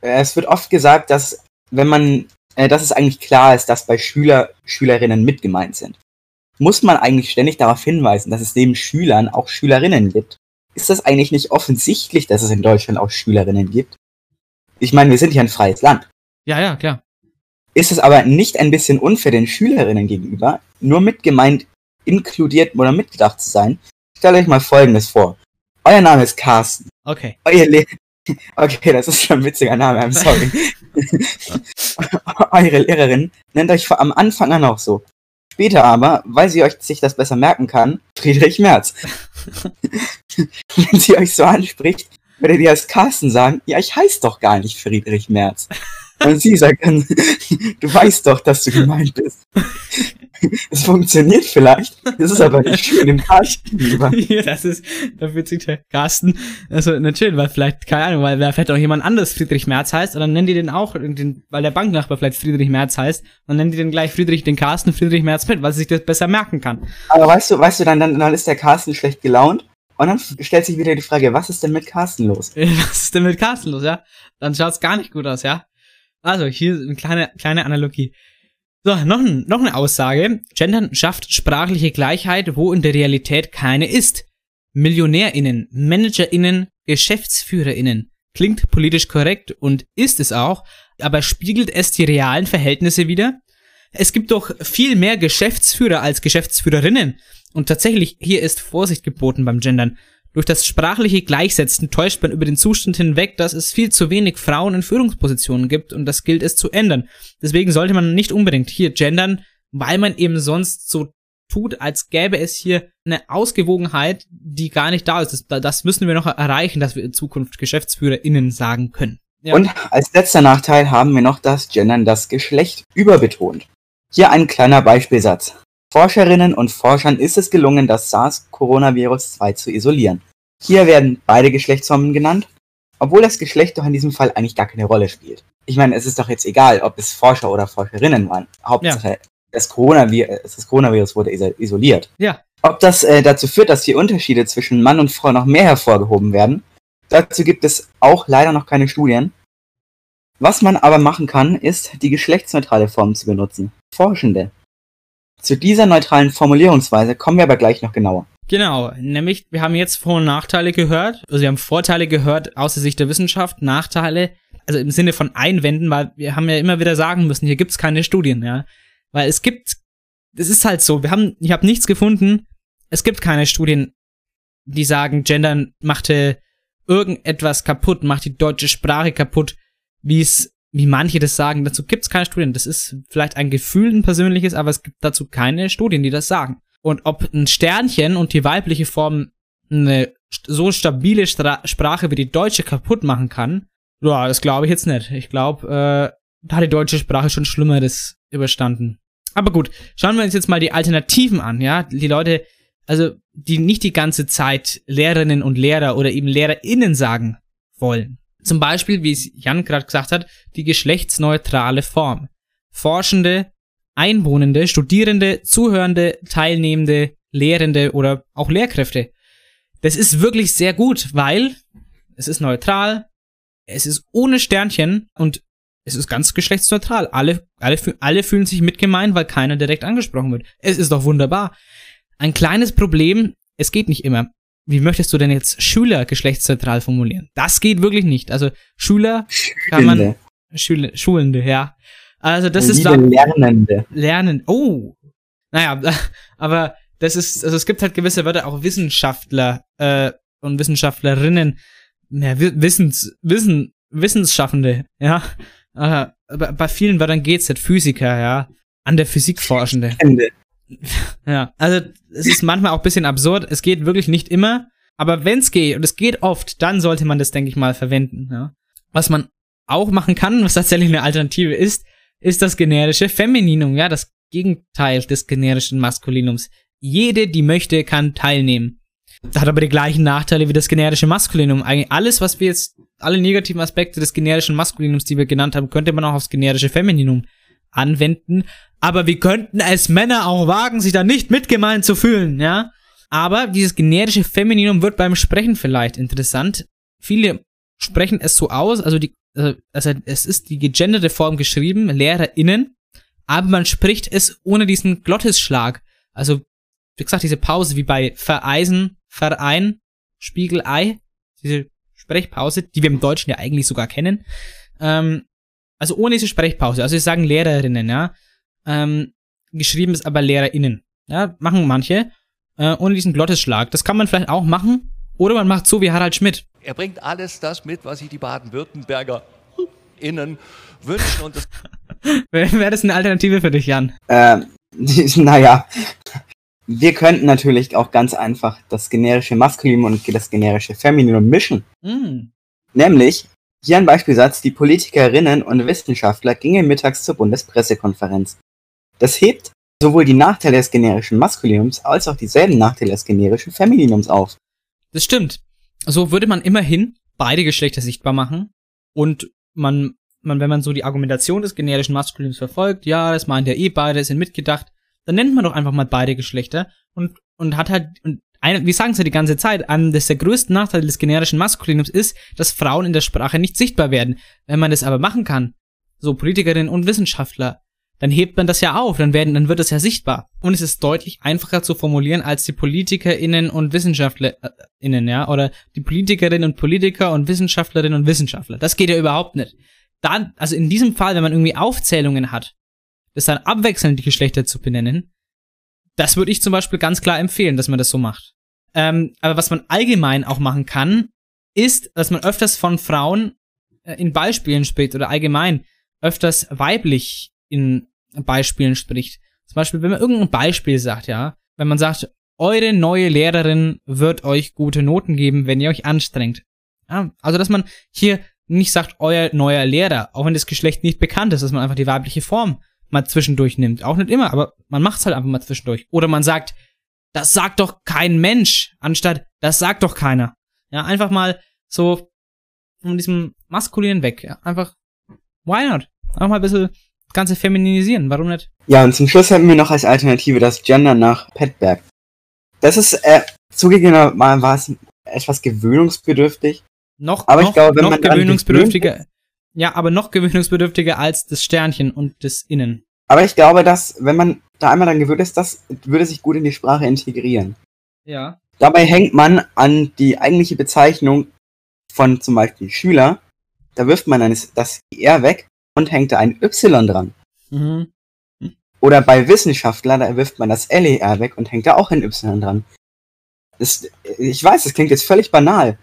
äh, es wird oft gesagt, dass wenn man, äh, dass es eigentlich klar ist, dass bei Schüler, Schülerinnen mit gemeint sind. Muss man eigentlich ständig darauf hinweisen, dass es neben Schülern auch Schülerinnen gibt? Ist das eigentlich nicht offensichtlich, dass es in Deutschland auch Schülerinnen gibt? Ich meine, wir sind ja ein freies Land. Ja, ja, klar. Ist es aber nicht ein bisschen unfair den Schülerinnen gegenüber, nur mit gemeint inkludiert oder mitgedacht zu sein? Stellt euch mal Folgendes vor. Euer Name ist Carsten. Okay. Euer Le [laughs] okay, das ist schon ein witziger Name, I'm sorry. [laughs] [laughs] Eure Lehrerin nennt euch am Anfang an auch so. Später aber, weil sie euch sich das besser merken kann, Friedrich Merz. [laughs] Wenn sie euch so anspricht, werdet ihr als Carsten sagen, ja, ich heiße doch gar nicht Friedrich Merz. Und sie sagt dann, du weißt doch, dass du gemeint bist. Es funktioniert vielleicht, das ist aber nicht schön im lieber. [laughs] Ja, das ist, dafür zieht der Carsten, also natürlich, weil vielleicht, keine Ahnung, weil wer vielleicht auch jemand anderes Friedrich Merz heißt, und dann nennen die den auch, den, weil der Banknachbar vielleicht Friedrich Merz heißt, dann nennen die den gleich Friedrich, den Carsten Friedrich Merz mit, weil sie sich das besser merken kann. Aber weißt du, weißt du, dann, dann, dann ist der Carsten schlecht gelaunt, und dann stellt sich wieder die Frage, was ist denn mit Carsten los? [laughs] Was ist denn mit Carsten los, ja? Dann schaut's gar nicht gut aus, ja? Also, hier eine kleine, kleine Analogie. So, noch, noch eine Aussage. Gendern schafft sprachliche Gleichheit, wo in der Realität keine ist. MillionärInnen, ManagerInnen, GeschäftsführerInnen. Klingt politisch korrekt und ist es auch, aber spiegelt es die realen Verhältnisse wider? Es gibt doch viel mehr Geschäftsführer als Geschäftsführerinnen. Und tatsächlich, hier ist Vorsicht geboten beim Gendern. Durch das sprachliche Gleichsetzen täuscht man über den Zustand hinweg, dass es viel zu wenig Frauen in Führungspositionen gibt und das gilt es zu ändern. Deswegen sollte man nicht unbedingt hier gendern, weil man eben sonst so tut, als gäbe es hier eine Ausgewogenheit, die gar nicht da ist. Das, das müssen wir noch erreichen, dass wir in Zukunft GeschäftsführerInnen sagen können. Ja. Und als letzter Nachteil haben wir noch das Gendern das Geschlecht überbetont. Hier ein kleiner Beispielsatz. Forscherinnen und Forschern ist es gelungen, das SARS-Coronavirus-2 zu isolieren. Hier werden beide Geschlechtsformen genannt, obwohl das Geschlecht doch in diesem Fall eigentlich gar keine Rolle spielt. Ich meine, es ist doch jetzt egal, ob es Forscher oder Forscherinnen waren. Hauptsache, ja. das, Coronavirus, das Coronavirus wurde isoliert. Ja. Ob das äh, dazu führt, dass die Unterschiede zwischen Mann und Frau noch mehr hervorgehoben werden, dazu gibt es auch leider noch keine Studien. Was man aber machen kann, ist, die geschlechtsneutrale Form zu benutzen. Forschende zu dieser neutralen Formulierungsweise kommen wir aber gleich noch genauer. Genau, nämlich wir haben jetzt Vor- und Nachteile gehört. Also wir haben Vorteile gehört aus der Sicht der Wissenschaft, Nachteile, also im Sinne von Einwänden, weil wir haben ja immer wieder sagen müssen, hier gibt's keine Studien, ja. Weil es gibt, es ist halt so, wir haben, ich habe nichts gefunden, es gibt keine Studien, die sagen, Gendern machte irgendetwas kaputt, macht die deutsche Sprache kaputt, wie es, wie manche das sagen. Dazu gibt's keine Studien. Das ist vielleicht ein Gefühl, ein persönliches, aber es gibt dazu keine Studien, die das sagen. Und ob ein Sternchen und die weibliche Form eine so stabile Stra Sprache wie die deutsche kaputt machen kann, ja, das glaube ich jetzt nicht. Ich glaube, äh, da hat die deutsche Sprache schon Schlimmeres überstanden. Aber gut, schauen wir uns jetzt mal die Alternativen an, ja? Die Leute, also die nicht die ganze Zeit Lehrerinnen und Lehrer oder eben LehrerInnen sagen wollen. Zum Beispiel, wie es Jan gerade gesagt hat, die geschlechtsneutrale Form. Forschende Einwohnende, Studierende, Zuhörende, Teilnehmende, Lehrende oder auch Lehrkräfte. Das ist wirklich sehr gut, weil es ist neutral, es ist ohne Sternchen und es ist ganz geschlechtsneutral. Alle, alle, alle fühlen sich mitgemeint, weil keiner direkt angesprochen wird. Es ist doch wunderbar. Ein kleines Problem, es geht nicht immer. Wie möchtest du denn jetzt Schüler geschlechtsneutral formulieren? Das geht wirklich nicht. Also Schüler kann man Schüler, Schulende, ja. Also das ist dann Lernende. Lernen. Oh. Naja, [laughs] aber das ist, also es gibt halt gewisse Wörter, auch Wissenschaftler äh, und Wissenschaftlerinnen, ja, Wissens, Wissen, Wissensschaffende, ja. Aber bei vielen Wörtern geht's halt Physiker, ja. An der Physik forschende. Ende. Ja, also es ist manchmal auch ein bisschen absurd. Es geht wirklich nicht immer. Aber wenn's geht, und es geht oft, dann sollte man das, denke ich mal, verwenden. Ja. Was man auch machen kann, was tatsächlich eine Alternative ist, ist das generische Femininum, ja, das Gegenteil des generischen Maskulinums. Jede, die möchte, kann teilnehmen. Das hat aber die gleichen Nachteile wie das generische Maskulinum. Eigentlich alles, was wir jetzt, alle negativen Aspekte des generischen Maskulinums, die wir genannt haben, könnte man auch aufs generische Femininum anwenden. Aber wir könnten als Männer auch wagen, sich da nicht mitgemeint zu fühlen, ja. Aber dieses generische Femininum wird beim Sprechen vielleicht interessant. Viele sprechen es so aus, also die äh, also es ist die gegenderte Form geschrieben, LehrerInnen, aber man spricht es ohne diesen Glottisschlag. Also, wie gesagt, diese Pause wie bei Vereisen, Verein, Spiegelei, diese Sprechpause, die wir im Deutschen ja eigentlich sogar kennen. Ähm, also ohne diese Sprechpause. Also sie sagen Lehrerinnen, ja. Ähm, geschrieben ist aber LehrerInnen. Ja, machen manche. Äh, ohne diesen Glottisschlag. Das kann man vielleicht auch machen. Oder man macht so wie Harald Schmidt. Er bringt alles das mit, was sich die Baden-Württemberger innen wünschen. Und das [laughs] Wäre das eine Alternative für dich, Jan? Ähm, [laughs] naja, wir könnten natürlich auch ganz einfach das generische Maskulinum und das generische Femininum mischen. Mm. Nämlich, hier ein Beispielsatz, die Politikerinnen und Wissenschaftler gingen mittags zur Bundespressekonferenz. Das hebt sowohl die Nachteile des generischen Maskulinums als auch dieselben Nachteile des generischen Femininums auf. Das stimmt. So würde man immerhin beide Geschlechter sichtbar machen und man, man, wenn man so die Argumentation des generischen Maskulins verfolgt, ja, das meint ja eh beide, sind mitgedacht, dann nennt man doch einfach mal beide Geschlechter und, und hat halt, und eine, wir sagen es ja die ganze Zeit, dass der größte Nachteil des generischen Maskulinums ist, dass Frauen in der Sprache nicht sichtbar werden. Wenn man das aber machen kann, so Politikerinnen und Wissenschaftler, dann hebt man das ja auf, dann werden, dann wird das ja sichtbar. Und es ist deutlich einfacher zu formulieren als die PolitikerInnen und WissenschaftlerInnen, ja, oder die Politikerinnen und Politiker und Wissenschaftlerinnen und Wissenschaftler. Das geht ja überhaupt nicht. Dann, also in diesem Fall, wenn man irgendwie Aufzählungen hat, das dann abwechselnd die Geschlechter zu benennen, das würde ich zum Beispiel ganz klar empfehlen, dass man das so macht. Ähm, aber was man allgemein auch machen kann, ist, dass man öfters von Frauen äh, in Beispielen spricht oder allgemein öfters weiblich in Beispielen spricht. Zum Beispiel, wenn man irgendein Beispiel sagt, ja, wenn man sagt, eure neue Lehrerin wird euch gute Noten geben, wenn ihr euch anstrengt. Ja, also, dass man hier nicht sagt, euer neuer Lehrer, auch wenn das Geschlecht nicht bekannt ist, dass man einfach die weibliche Form mal zwischendurch nimmt. Auch nicht immer, aber man macht es halt einfach mal zwischendurch. Oder man sagt, das sagt doch kein Mensch, anstatt, das sagt doch keiner. Ja, einfach mal so von diesem Maskulinen weg. Ja, einfach, why not? Einfach mal ein bisschen Ganze feminisieren, warum nicht? Ja, und zum Schluss hätten wir noch als Alternative das Gender nach Petberg. Das ist, äh, zugegebenermaßen war es etwas gewöhnungsbedürftig. Noch, aber noch, ich glaube, wenn noch man gewöhnungsbedürftiger. Ja, aber noch gewöhnungsbedürftiger als das Sternchen und das Innen. Aber ich glaube, dass, wenn man da einmal dann gewöhnt ist, das würde sich gut in die Sprache integrieren. Ja. Dabei hängt man an die eigentliche Bezeichnung von zum Beispiel Schüler, da wirft man dann das R weg und hängt da ein Y dran. Mhm. Oder bei Wissenschaftler, da wirft man das LER weg und hängt da auch ein Y dran. Das, ich weiß, das klingt jetzt völlig banal.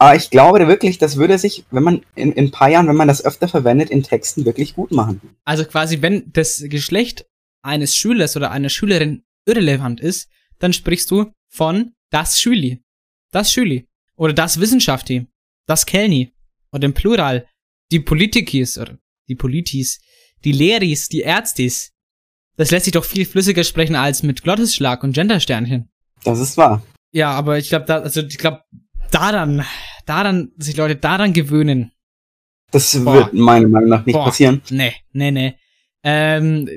Aber ich glaube wirklich, das würde sich, wenn man in, in ein paar Jahren, wenn man das öfter verwendet, in Texten wirklich gut machen. Also quasi, wenn das Geschlecht eines Schülers oder einer Schülerin irrelevant ist, dann sprichst du von das Schüli. Das Schüli. Oder das Wissenschafti. Das Kellni. Oder im Plural. Die Politikis oder die Politis. Die Lehris, die Ärztis. Das lässt sich doch viel flüssiger sprechen als mit Glottesschlag und Gendersternchen. Das ist wahr. Ja, aber ich glaube, da, also ich glaube, daran, daran, sich Leute daran gewöhnen. Das Boah. wird meiner Meinung nach nicht Boah. passieren. Nee, nee, nee. Ähm,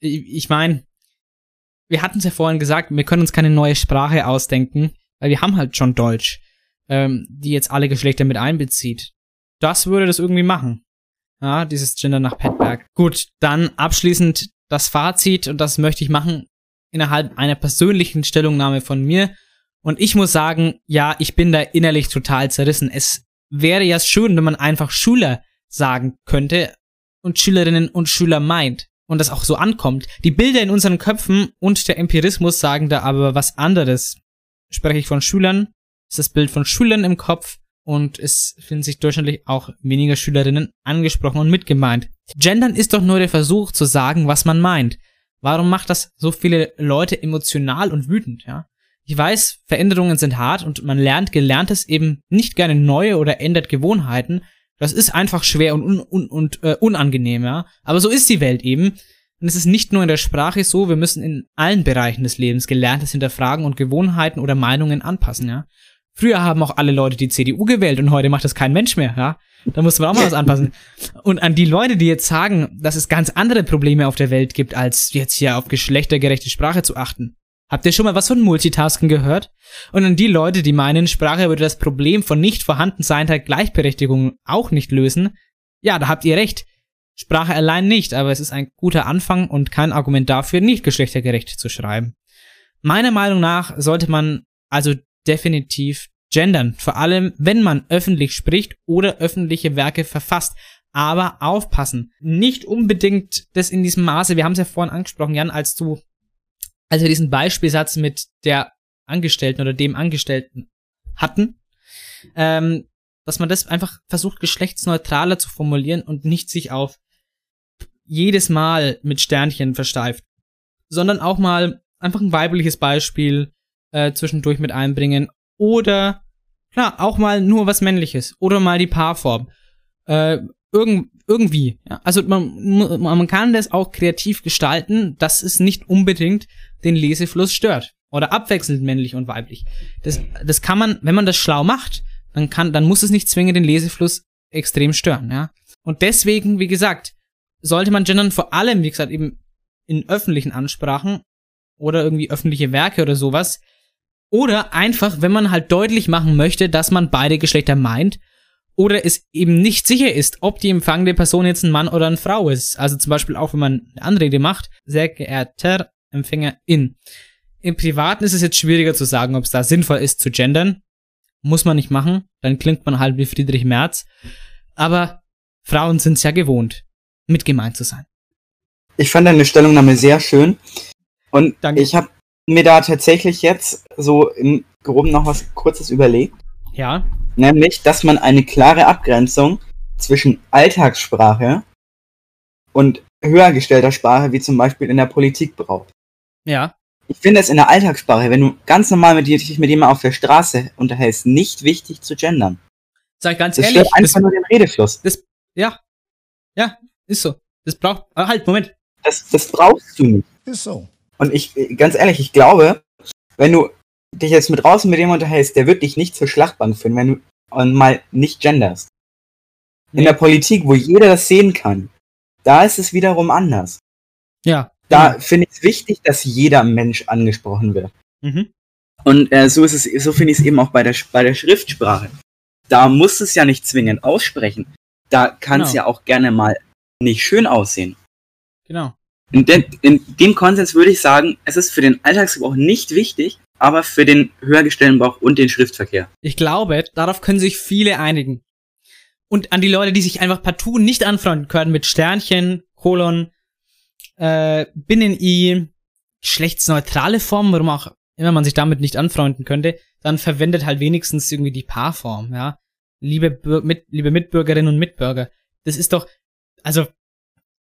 ich, ich meine, wir hatten es ja vorhin gesagt, wir können uns keine neue Sprache ausdenken, weil wir haben halt schon Deutsch, ähm, die jetzt alle Geschlechter mit einbezieht. Das würde das irgendwie machen. Ja, dieses Gender nach Petberg. Gut, dann abschließend das Fazit, und das möchte ich machen innerhalb einer persönlichen Stellungnahme von mir. Und ich muss sagen, ja, ich bin da innerlich total zerrissen. Es wäre ja schön, wenn man einfach Schüler sagen könnte und Schülerinnen und Schüler meint und das auch so ankommt. Die Bilder in unseren Köpfen und der Empirismus sagen da aber was anderes. Spreche ich von Schülern, ist das Bild von Schülern im Kopf und es finden sich durchschnittlich auch weniger Schülerinnen angesprochen und mitgemeint. Gendern ist doch nur der Versuch zu sagen, was man meint. Warum macht das so viele Leute emotional und wütend, ja? Ich weiß, Veränderungen sind hart und man lernt Gelerntes eben nicht gerne neu oder ändert Gewohnheiten. Das ist einfach schwer und, un un und äh, unangenehm, ja. Aber so ist die Welt eben. Und es ist nicht nur in der Sprache so, wir müssen in allen Bereichen des Lebens Gelerntes hinterfragen und Gewohnheiten oder Meinungen anpassen, ja. Früher haben auch alle Leute die CDU gewählt und heute macht das kein Mensch mehr, ja. Da muss man auch mal was anpassen. Und an die Leute, die jetzt sagen, dass es ganz andere Probleme auf der Welt gibt, als jetzt hier auf geschlechtergerechte Sprache zu achten. Habt ihr schon mal was von Multitasken gehört? Und an die Leute, die meinen, Sprache würde das Problem von nicht vorhandenseinter Gleichberechtigung auch nicht lösen, ja, da habt ihr recht. Sprache allein nicht, aber es ist ein guter Anfang und kein Argument dafür, nicht geschlechtergerecht zu schreiben. Meiner Meinung nach sollte man also definitiv gendern, vor allem wenn man öffentlich spricht oder öffentliche Werke verfasst. Aber aufpassen, nicht unbedingt das in diesem Maße, wir haben es ja vorhin angesprochen, Jan, als du als wir diesen Beispielsatz mit der Angestellten oder dem Angestellten hatten, ähm, dass man das einfach versucht, geschlechtsneutraler zu formulieren und nicht sich auf jedes Mal mit Sternchen versteift, sondern auch mal einfach ein weibliches Beispiel äh, zwischendurch mit einbringen oder klar, auch mal nur was männliches oder mal die Paarform. Äh, irgend, irgendwie. Ja? Also man, man kann das auch kreativ gestalten, dass es nicht unbedingt den Lesefluss stört. Oder abwechselnd männlich und weiblich. Das, das kann man, wenn man das schlau macht, dann kann, dann muss es nicht zwingend den Lesefluss extrem stören, ja. Und deswegen, wie gesagt, sollte man gendern vor allem, wie gesagt, eben in öffentlichen Ansprachen oder irgendwie öffentliche Werke oder sowas. Oder einfach, wenn man halt deutlich machen möchte, dass man beide Geschlechter meint oder es eben nicht sicher ist, ob die empfangende Person jetzt ein Mann oder eine Frau ist. Also zum Beispiel auch, wenn man eine Anrede macht, sehr geehrter Empfängerin. Im Privaten ist es jetzt schwieriger zu sagen, ob es da sinnvoll ist zu gendern. Muss man nicht machen, dann klingt man halt wie Friedrich Merz. Aber Frauen sind es ja gewohnt, mit gemeint zu sein. Ich fand deine Stellungnahme sehr schön. Und Danke. ich habe mir da tatsächlich jetzt so im Groben noch was Kurzes überlegt. Ja nämlich, dass man eine klare Abgrenzung zwischen Alltagssprache und höher gestellter Sprache, wie zum Beispiel in der Politik, braucht. Ja. Ich finde es in der Alltagssprache, wenn du ganz normal mit dich mit jemandem auf der Straße unterhältst, nicht wichtig zu gendern. Sag ich ganz das ehrlich. Das einfach das, nur den Redefluss. Das, ja. Ja, ist so. Das braucht. Ah, halt, Moment. Das, das brauchst du nicht. Ist so. Und ich, ganz ehrlich, ich glaube, wenn du dich jetzt mit draußen mit jemandem unterhältst, der wird dich nicht zur Schlachtbank führen, wenn du mal nicht genderst. In der Politik, wo jeder das sehen kann, da ist es wiederum anders. Ja. Da ja. finde ich es wichtig, dass jeder Mensch angesprochen wird. Mhm. Und äh, so ist es, so finde ich es eben auch bei der, bei der Schriftsprache. Da muss es ja nicht zwingend aussprechen. Da kann es genau. ja auch gerne mal nicht schön aussehen. Genau. In, de, in dem Konsens würde ich sagen, es ist für den Alltagsgebrauch nicht wichtig, aber für den höhergestellten Bauch und den Schriftverkehr. Ich glaube, darauf können sich viele einigen. Und an die Leute, die sich einfach partout nicht anfreunden können mit Sternchen, Kolon, äh, Binnen-I, geschlechtsneutrale Formen, warum auch immer man sich damit nicht anfreunden könnte, dann verwendet halt wenigstens irgendwie die Paarform, ja. Liebe, Bür mit, liebe Mitbürgerinnen und Mitbürger. Das ist doch, also,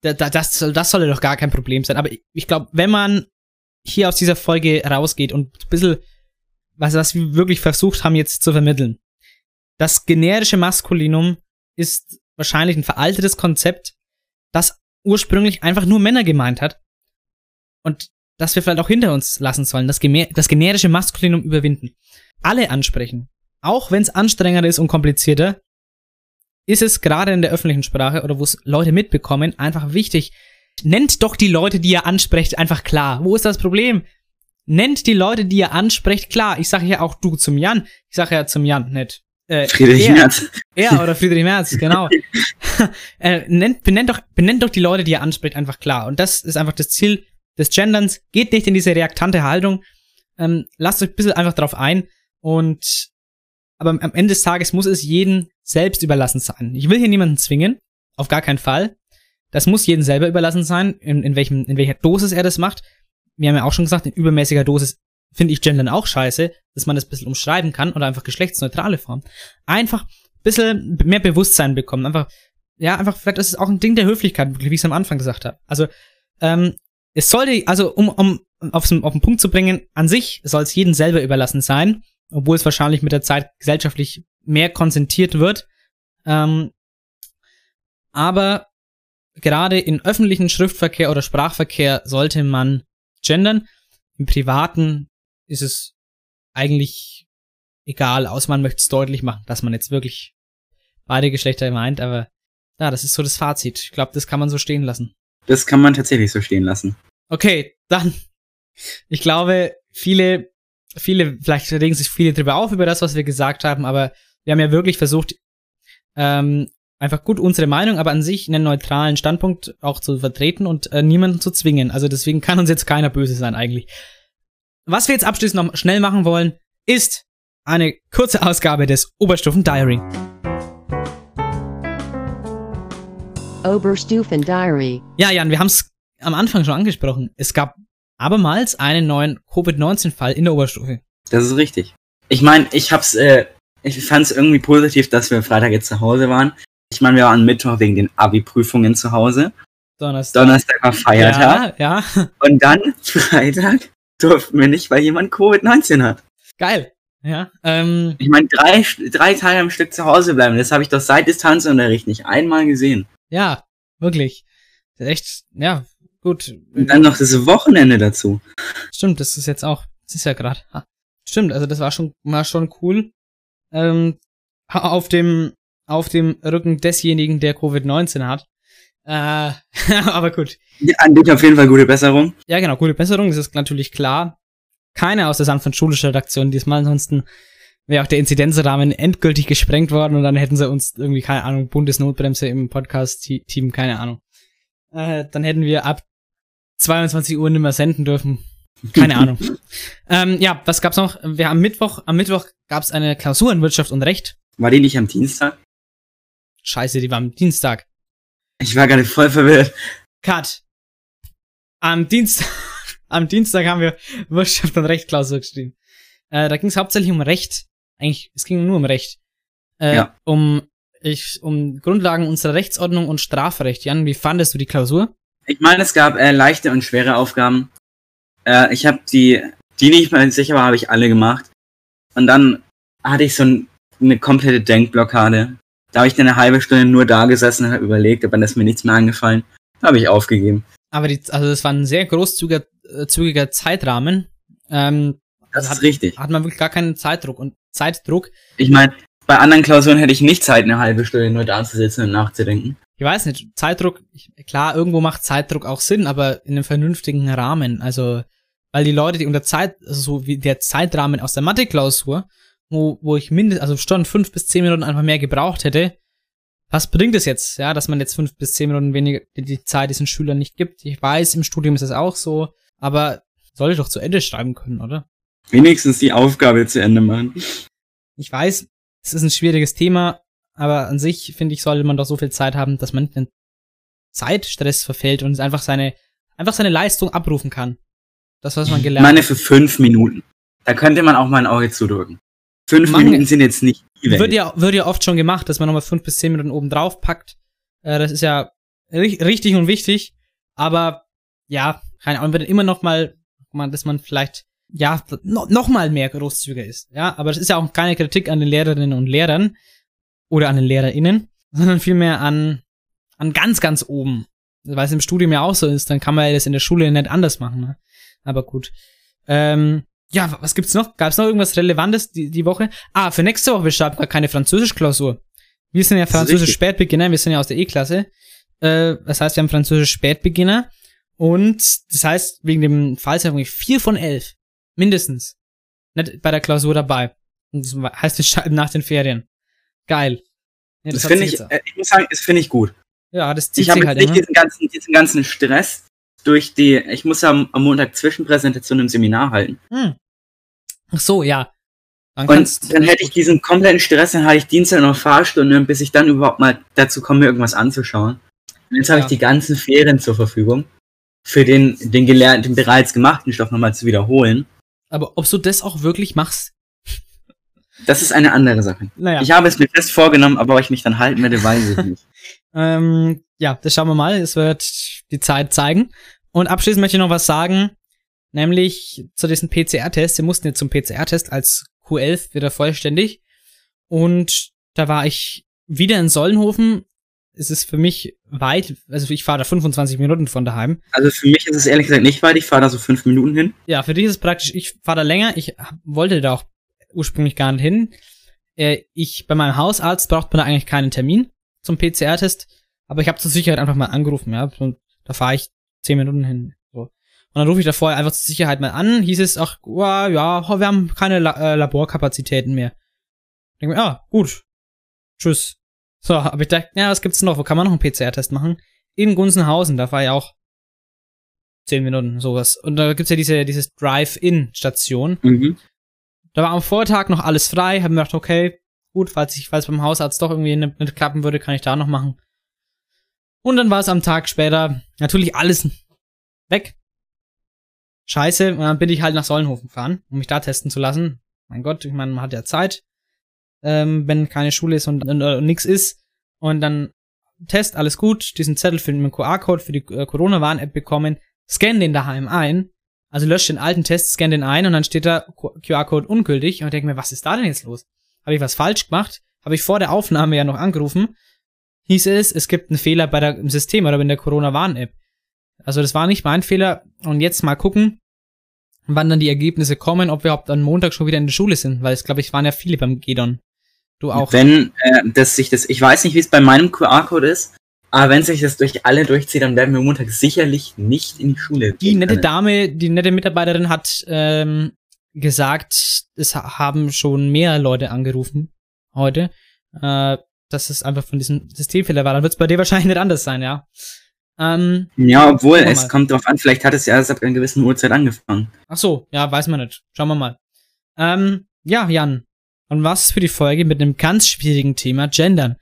da, da, das, soll, das soll doch gar kein Problem sein. Aber ich, ich glaube, wenn man hier aus dieser Folge rausgeht und ein bisschen, was, was wir wirklich versucht haben jetzt zu vermitteln. Das generische Maskulinum ist wahrscheinlich ein veraltetes Konzept, das ursprünglich einfach nur Männer gemeint hat. Und das wir vielleicht auch hinter uns lassen sollen, das, das generische Maskulinum überwinden. Alle ansprechen. Auch wenn es anstrengender ist und komplizierter, ist es gerade in der öffentlichen Sprache oder wo es Leute mitbekommen, einfach wichtig. Nennt doch die Leute, die ihr ansprecht, einfach klar. Wo ist das Problem? Nennt die Leute, die ihr ansprecht, klar. Ich sage ja auch du zum Jan. Ich sage ja zum Jan nicht. Äh, Friedrich er, Merz. Er oder Friedrich Merz, genau. [laughs] äh, nennt, benennt, doch, benennt doch die Leute, die ihr anspricht, einfach klar. Und das ist einfach das Ziel des Genderns. Geht nicht in diese reaktante Haltung. Ähm, lasst euch ein bisschen einfach drauf ein. Und aber am Ende des Tages muss es jedem selbst überlassen sein. Ich will hier niemanden zwingen. Auf gar keinen Fall. Das muss jedem selber überlassen sein, in, in, welchem, in welcher Dosis er das macht. Wir haben ja auch schon gesagt, in übermäßiger Dosis finde ich Gendern auch scheiße, dass man das ein bisschen umschreiben kann oder einfach geschlechtsneutrale Form. Einfach ein bisschen mehr Bewusstsein bekommen. Einfach, ja, einfach, vielleicht ist es auch ein Ding der Höflichkeit, wie ich es am Anfang gesagt habe. Also, ähm, es sollte, also um, um aufs, auf den Punkt zu bringen, an sich soll es jedem selber überlassen sein, obwohl es wahrscheinlich mit der Zeit gesellschaftlich mehr konzentriert wird. Ähm, aber gerade in öffentlichen Schriftverkehr oder Sprachverkehr sollte man gendern. Im privaten ist es eigentlich egal, aus man möchte es deutlich machen, dass man jetzt wirklich beide Geschlechter meint, aber ja, das ist so das Fazit. Ich glaube, das kann man so stehen lassen. Das kann man tatsächlich so stehen lassen. Okay, dann. Ich glaube, viele, viele, vielleicht regen sich viele drüber auf über das, was wir gesagt haben, aber wir haben ja wirklich versucht, ähm, einfach gut unsere Meinung, aber an sich einen neutralen Standpunkt auch zu vertreten und äh, niemanden zu zwingen. Also deswegen kann uns jetzt keiner böse sein eigentlich. Was wir jetzt abschließend noch schnell machen wollen, ist eine kurze Ausgabe des Oberstufen Diary. Oberstufen Diary. Ja, Jan, wir haben es am Anfang schon angesprochen. Es gab abermals einen neuen Covid-19-Fall in der Oberstufe. Das ist richtig. Ich meine, ich hab's, äh, ich fand's irgendwie positiv, dass wir Freitag jetzt zu Hause waren. Ich meine, wir waren Mittwoch wegen den Abi-Prüfungen zu Hause. Donnerstag. Donnerstag war Feiertag. Ja, ja. Und dann [laughs] Freitag durften wir nicht, weil jemand Covid-19 hat. Geil. Ja. Ähm, ich meine, drei, drei Tage am Stück zu Hause bleiben, das habe ich doch seit Distanzunterricht nicht einmal gesehen. Ja, wirklich. Echt, ja, gut. Und dann noch das Wochenende dazu. Stimmt, das ist jetzt auch, das ist ja gerade. Stimmt, also das war schon, war schon cool. Ähm, auf dem, auf dem Rücken desjenigen, der Covid-19 hat. Äh, [laughs] aber gut. Ja, an dich auf jeden Fall gute Besserung. Ja, genau, gute Besserung, das ist natürlich klar. Keine aus der sanft schulischen Redaktion diesmal, ansonsten wäre auch der Inzidenzrahmen endgültig gesprengt worden und dann hätten sie uns irgendwie, keine Ahnung, Bundesnotbremse im Podcast-Team, keine Ahnung. Äh, dann hätten wir ab 22 Uhr nicht mehr senden dürfen. Keine Ahnung. [laughs] ähm, ja, was gab's noch? Wir haben Mittwoch, am Mittwoch gab's eine Klausur in Wirtschaft und Recht. War die nicht am Dienstag? Scheiße, die war am Dienstag. Ich war gerade voll verwirrt. Cut. Am Dienstag, [laughs] am Dienstag haben wir Wirtschaft und Recht Klausur geschrieben. Äh, da ging es hauptsächlich um Recht. Eigentlich, es ging nur um Recht. Äh, Ja. Um, ich, um Grundlagen unserer Rechtsordnung und Strafrecht. Jan, wie fandest du die Klausur? Ich meine, es gab äh, leichte und schwere Aufgaben. Äh, ich habe die, die nicht mal sicher war, habe ich alle gemacht. Und dann hatte ich so ein, eine komplette Denkblockade. Da habe ich dann eine halbe Stunde nur da gesessen und habe überlegt, aber dann ist mir nichts mehr angefallen. Da habe ich aufgegeben. Aber die, also das war ein sehr großzügiger äh, zügiger Zeitrahmen. Ähm, Das hat, ist richtig. Hat man wirklich gar keinen Zeitdruck. Und Zeitdruck, Ich meine, bei anderen Klausuren hätte ich nicht Zeit, eine halbe Stunde nur da zu sitzen und nachzudenken. ich weiß nicht, Zeitdruck, klar, irgendwo macht Zeitdruck auch Sinn, aber in einem vernünftigen Rahmen. Also, weil die Leute, die unter Zeit, also so wie der Zeitrahmen aus der Mathe-Klausur, wo, wo ich mindestens, also schon fünf bis zehn Minuten einfach mehr gebraucht hätte, was bringt es jetzt, ja, dass man jetzt fünf bis zehn Minuten weniger die Zeit diesen Schülern nicht gibt? Ich weiß, im Studium ist das auch so, aber sollte doch zu Ende schreiben können, oder? Wenigstens die Aufgabe zu Ende machen. Ich weiß, es ist ein schwieriges Thema, aber an sich, finde ich, sollte man doch so viel Zeit haben, dass man den Zeitstress verfällt und einfach seine, einfach seine Leistung abrufen kann. Das, was man Ich gelernt meine für fünf Minuten. Da könnte man auch mal ein Auge zudrücken. Fünf Mange- Minuten sind jetzt nicht die Welt. Wird ja, wird ja oft schon gemacht, dass man nochmal fünf bis zehn Minuten oben drauf packt. Äh, das ist ja ri richtig und wichtig. Aber ja, keine Ahnung, wird immer noch mal, man, dass man vielleicht ja no, noch mal mehr großzügiger ist. Ja, aber das ist ja auch keine Kritik an den Lehrerinnen und Lehrern oder an den LehrerInnen, sondern vielmehr an an ganz ganz oben. Weil es im Studium ja auch so ist, dann kann man ja das in der Schule nicht anders machen. Ne? Aber gut. Ähm, ja, was gibt's noch? Gab's noch irgendwas Relevantes die, die Woche? Ah, für nächste Woche schreibt gar keine Französisch-Klausur. Wir sind ja Französisch. Spätbeginner, wir sind ja aus der E-Klasse. Äh, das heißt, wir haben Französisch Spätbeginner. Und das heißt, wegen dem Fall sind wir vier von elf. Mindestens. Nicht bei der Klausur dabei. Und das heißt, wir schreiben nach den Ferien. Geil. Ja, Das hat finde ich, äh, ich muss sagen, das finde ich gut. Ja, das zieht Ich habe sich halt nicht immer. diesen ganzen, diesen ganzen Stress durch die, ich muss ja am, am Montag Zwischenpräsentation im Seminar halten. Hm. Ach so, ja. Dann Und dann hätte ich diesen kompletten Stress, dann hatte ich Dienstag noch Fahrstunde, bis ich dann überhaupt mal dazu komme, mir irgendwas anzuschauen. Und jetzt habe Ja. ich die ganzen Ferien zur Verfügung, für den, den gelernten, bereits gemachten Stoff nochmal zu wiederholen. Aber ob du das auch wirklich machst? Das ist eine andere Sache. Naja. Ich habe es mir fest vorgenommen, aber ob ich mich dann halten werde, weiß ich nicht. [laughs] Ähm, ja, das schauen wir mal. Es wird die Zeit zeigen. Und abschließend möchte ich noch was sagen, nämlich zu diesen PCR-Tests. Wir mussten jetzt zum PCR-Test als Q11 wieder vollständig. Und da war ich wieder in Sollenhofen. Es ist für mich weit, also ich fahre da 25 Minuten von daheim. Also für mich ist es ehrlich gesagt nicht weit, ich fahre da so fünf Minuten hin. Ja, für dich ist es praktisch, ich fahre da länger. Ich wollte da auch ursprünglich gar nicht hin. Äh, ich, bei meinem Hausarzt braucht man da eigentlich keinen Termin zum PCR-Test, aber ich habe zur Sicherheit einfach mal angerufen, ja. Und da fahre ich zehn Minuten hin. So. Und dann rufe ich da vorher einfach zur Sicherheit mal an, hieß es, ach, ja, ja, wir haben keine La äh, Laborkapazitäten mehr. Denke mir, ah, gut. Tschüss. So, aber ich dachte, ja, was gibt's noch? Wo kann man noch einen PCR-Test machen? In Gunzenhausen, da war ich auch zehn Minuten, sowas. Und da gibt's ja diese, dieses Drive-In-Station. Mhm. Da war am Vortag noch alles frei, hab mir gedacht, okay, gut, falls ich, falls beim Hausarzt doch irgendwie nicht, nicht klappen würde, kann ich da noch machen. Und dann war es am Tag später natürlich alles weg. Scheiße, und dann bin ich halt nach Sollenhofen gefahren, um mich da testen zu lassen. Mein Gott, ich meine, man hat ja Zeit, ähm, wenn keine Schule ist und, und, und nix ist. Und dann Test, alles gut, diesen Zettel für den QR-Code für die äh, Corona-Warn-App bekommen, scan den daheim ein, also löscht den alten Test, scan den ein und dann steht da QR-Code ungültig und ich denke mir, was ist da denn jetzt los? Habe ich was falsch gemacht? Habe ich vor der Aufnahme ja noch angerufen? Hieß es, es gibt einen Fehler bei der, im System oder in der Corona-Warn-App. Also das war nicht mein Fehler und jetzt mal gucken, wann dann die Ergebnisse kommen, ob wir überhaupt am Montag schon wieder in der Schule sind, weil es glaube ich waren ja viele beim Gedon. Du auch. Wenn äh, das sich das, ich weiß nicht, wie es bei meinem QR-Code ist, aber wenn sich das durch alle durchzieht, dann werden wir Montag sicherlich nicht in die Schule. Die nette Dame, die nette Mitarbeiterin hat ähm, gesagt, es ha- haben schon mehr Leute angerufen heute, äh, dass es einfach von diesem Systemfehler war. Dann wird es bei dir wahrscheinlich nicht anders sein, ja. Ähm, Ja, obwohl, es kommt drauf an, vielleicht hat es ja erst ab einer gewissen Uhrzeit angefangen. ach so, ja, weiß man nicht. Schauen wir mal. Ähm, ja, Jan. Und was für die Folge mit einem ganz schwierigen Thema, Gendern.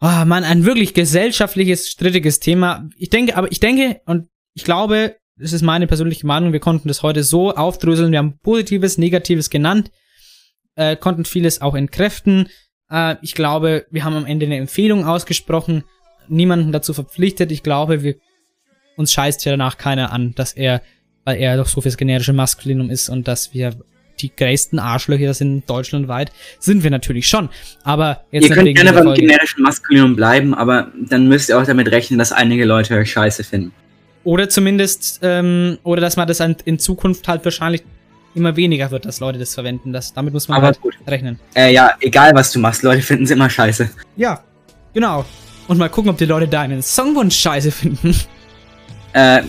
Oh Mann, ein wirklich gesellschaftliches, strittiges Thema. Ich denke, aber ich denke und ich glaube, das ist meine persönliche Meinung, wir konnten das heute so aufdröseln. Wir haben Positives, Negatives genannt, äh, konnten vieles auch entkräften. Äh, ich glaube, wir haben am Ende eine Empfehlung ausgesprochen, niemanden dazu verpflichtet. Ich glaube, wir uns scheißt ja danach keiner an, dass er, weil er doch so fürs generische Maskulinum ist und dass wir die größten Arschlöcher sind deutschlandweit, sind wir natürlich schon. Aber jetzt Ihr könnt gerne beim generischen Maskulinum bleiben, aber dann müsst ihr auch damit rechnen, dass einige Leute euch scheiße finden. Oder zumindest, ähm, oder dass man das in Zukunft halt wahrscheinlich immer weniger wird, dass Leute das verwenden. Das, damit muss man Aber halt gut. rechnen. Äh, ja, egal was du machst, Leute finden es immer scheiße. Ja, genau. Und mal gucken, ob die Leute deinen Songwunsch scheiße finden. Äh,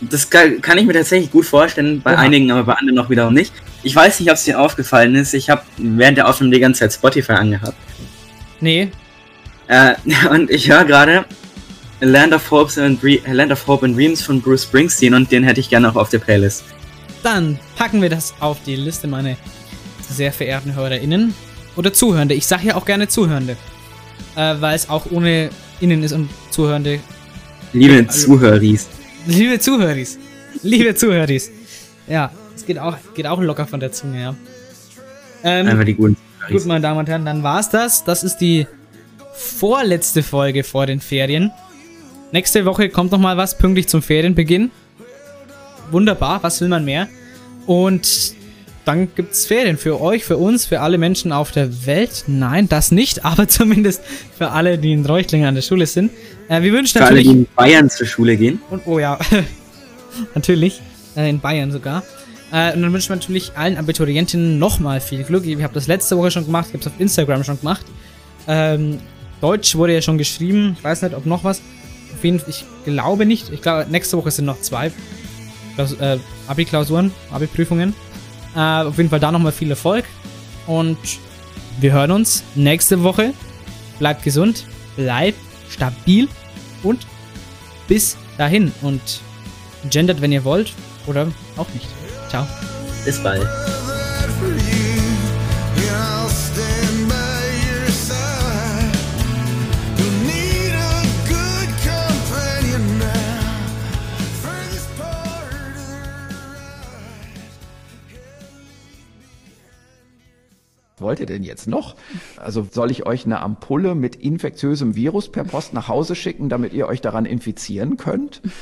das kann, kann ich mir tatsächlich gut vorstellen, bei Oha. einigen, aber bei anderen noch wiederum nicht. Ich weiß nicht, ob es dir aufgefallen ist, ich habe während der Aufnahme die ganze Zeit Spotify angehabt. Nee. Äh, [laughs] und ich höre gerade Land Land of Hope and Dreams von Bruce Springsteen und den hätte ich gerne auch auf der Playlist. Dann packen wir das auf die Liste, meine sehr verehrten HörerInnen. Oder Zuhörende. Ich sage ja auch gerne Zuhörende. Äh, weil es auch ohne Innen ist und Zuhörende. Liebe also, Zuhöris. Liebe Zuhöris. Liebe Zuhöris. Ja, es geht auch, geht auch locker von der Zunge, ja. Ähm, Einfach die guten Zuhöris. Gut, meine Damen und Herren, dann war's das. Das ist die vorletzte Folge vor den Ferien. Nächste Woche kommt noch mal was pünktlich zum Ferienbeginn. Wunderbar, was will man mehr? Und dann gibt's Ferien für euch, für uns, für alle Menschen auf der Welt. Nein, das nicht, [laughs] aber zumindest für alle, die in Reuchtlingen an der Schule sind. Äh, wir wünschen für natürlich. Alle, die in Bayern zur Schule gehen. Und, oh ja, [laughs] natürlich. Äh, in Bayern sogar. Äh, und dann wünschen wir natürlich allen Abiturientinnen nochmal viel Glück. Ich habe das letzte Woche schon gemacht, ich habe es auf Instagram schon gemacht. Ähm, Deutsch wurde ja schon geschrieben. Ich weiß nicht, ob noch was. Auf jeden Fall, ich glaube nicht. Ich glaube, nächste Woche sind noch zwei äh, Abi-Klausuren, Abi-Prüfungen. Äh, auf jeden Fall da nochmal viel Erfolg. Und wir hören uns nächste Woche. Bleibt gesund, bleibt stabil und bis dahin. Und gendert, wenn ihr wollt oder auch nicht. Ciao. Bis bald. Wollt ihr denn jetzt noch? Also soll ich euch eine Ampulle mit infektiösem Virus per Post nach Hause schicken, damit ihr euch daran infizieren könnt?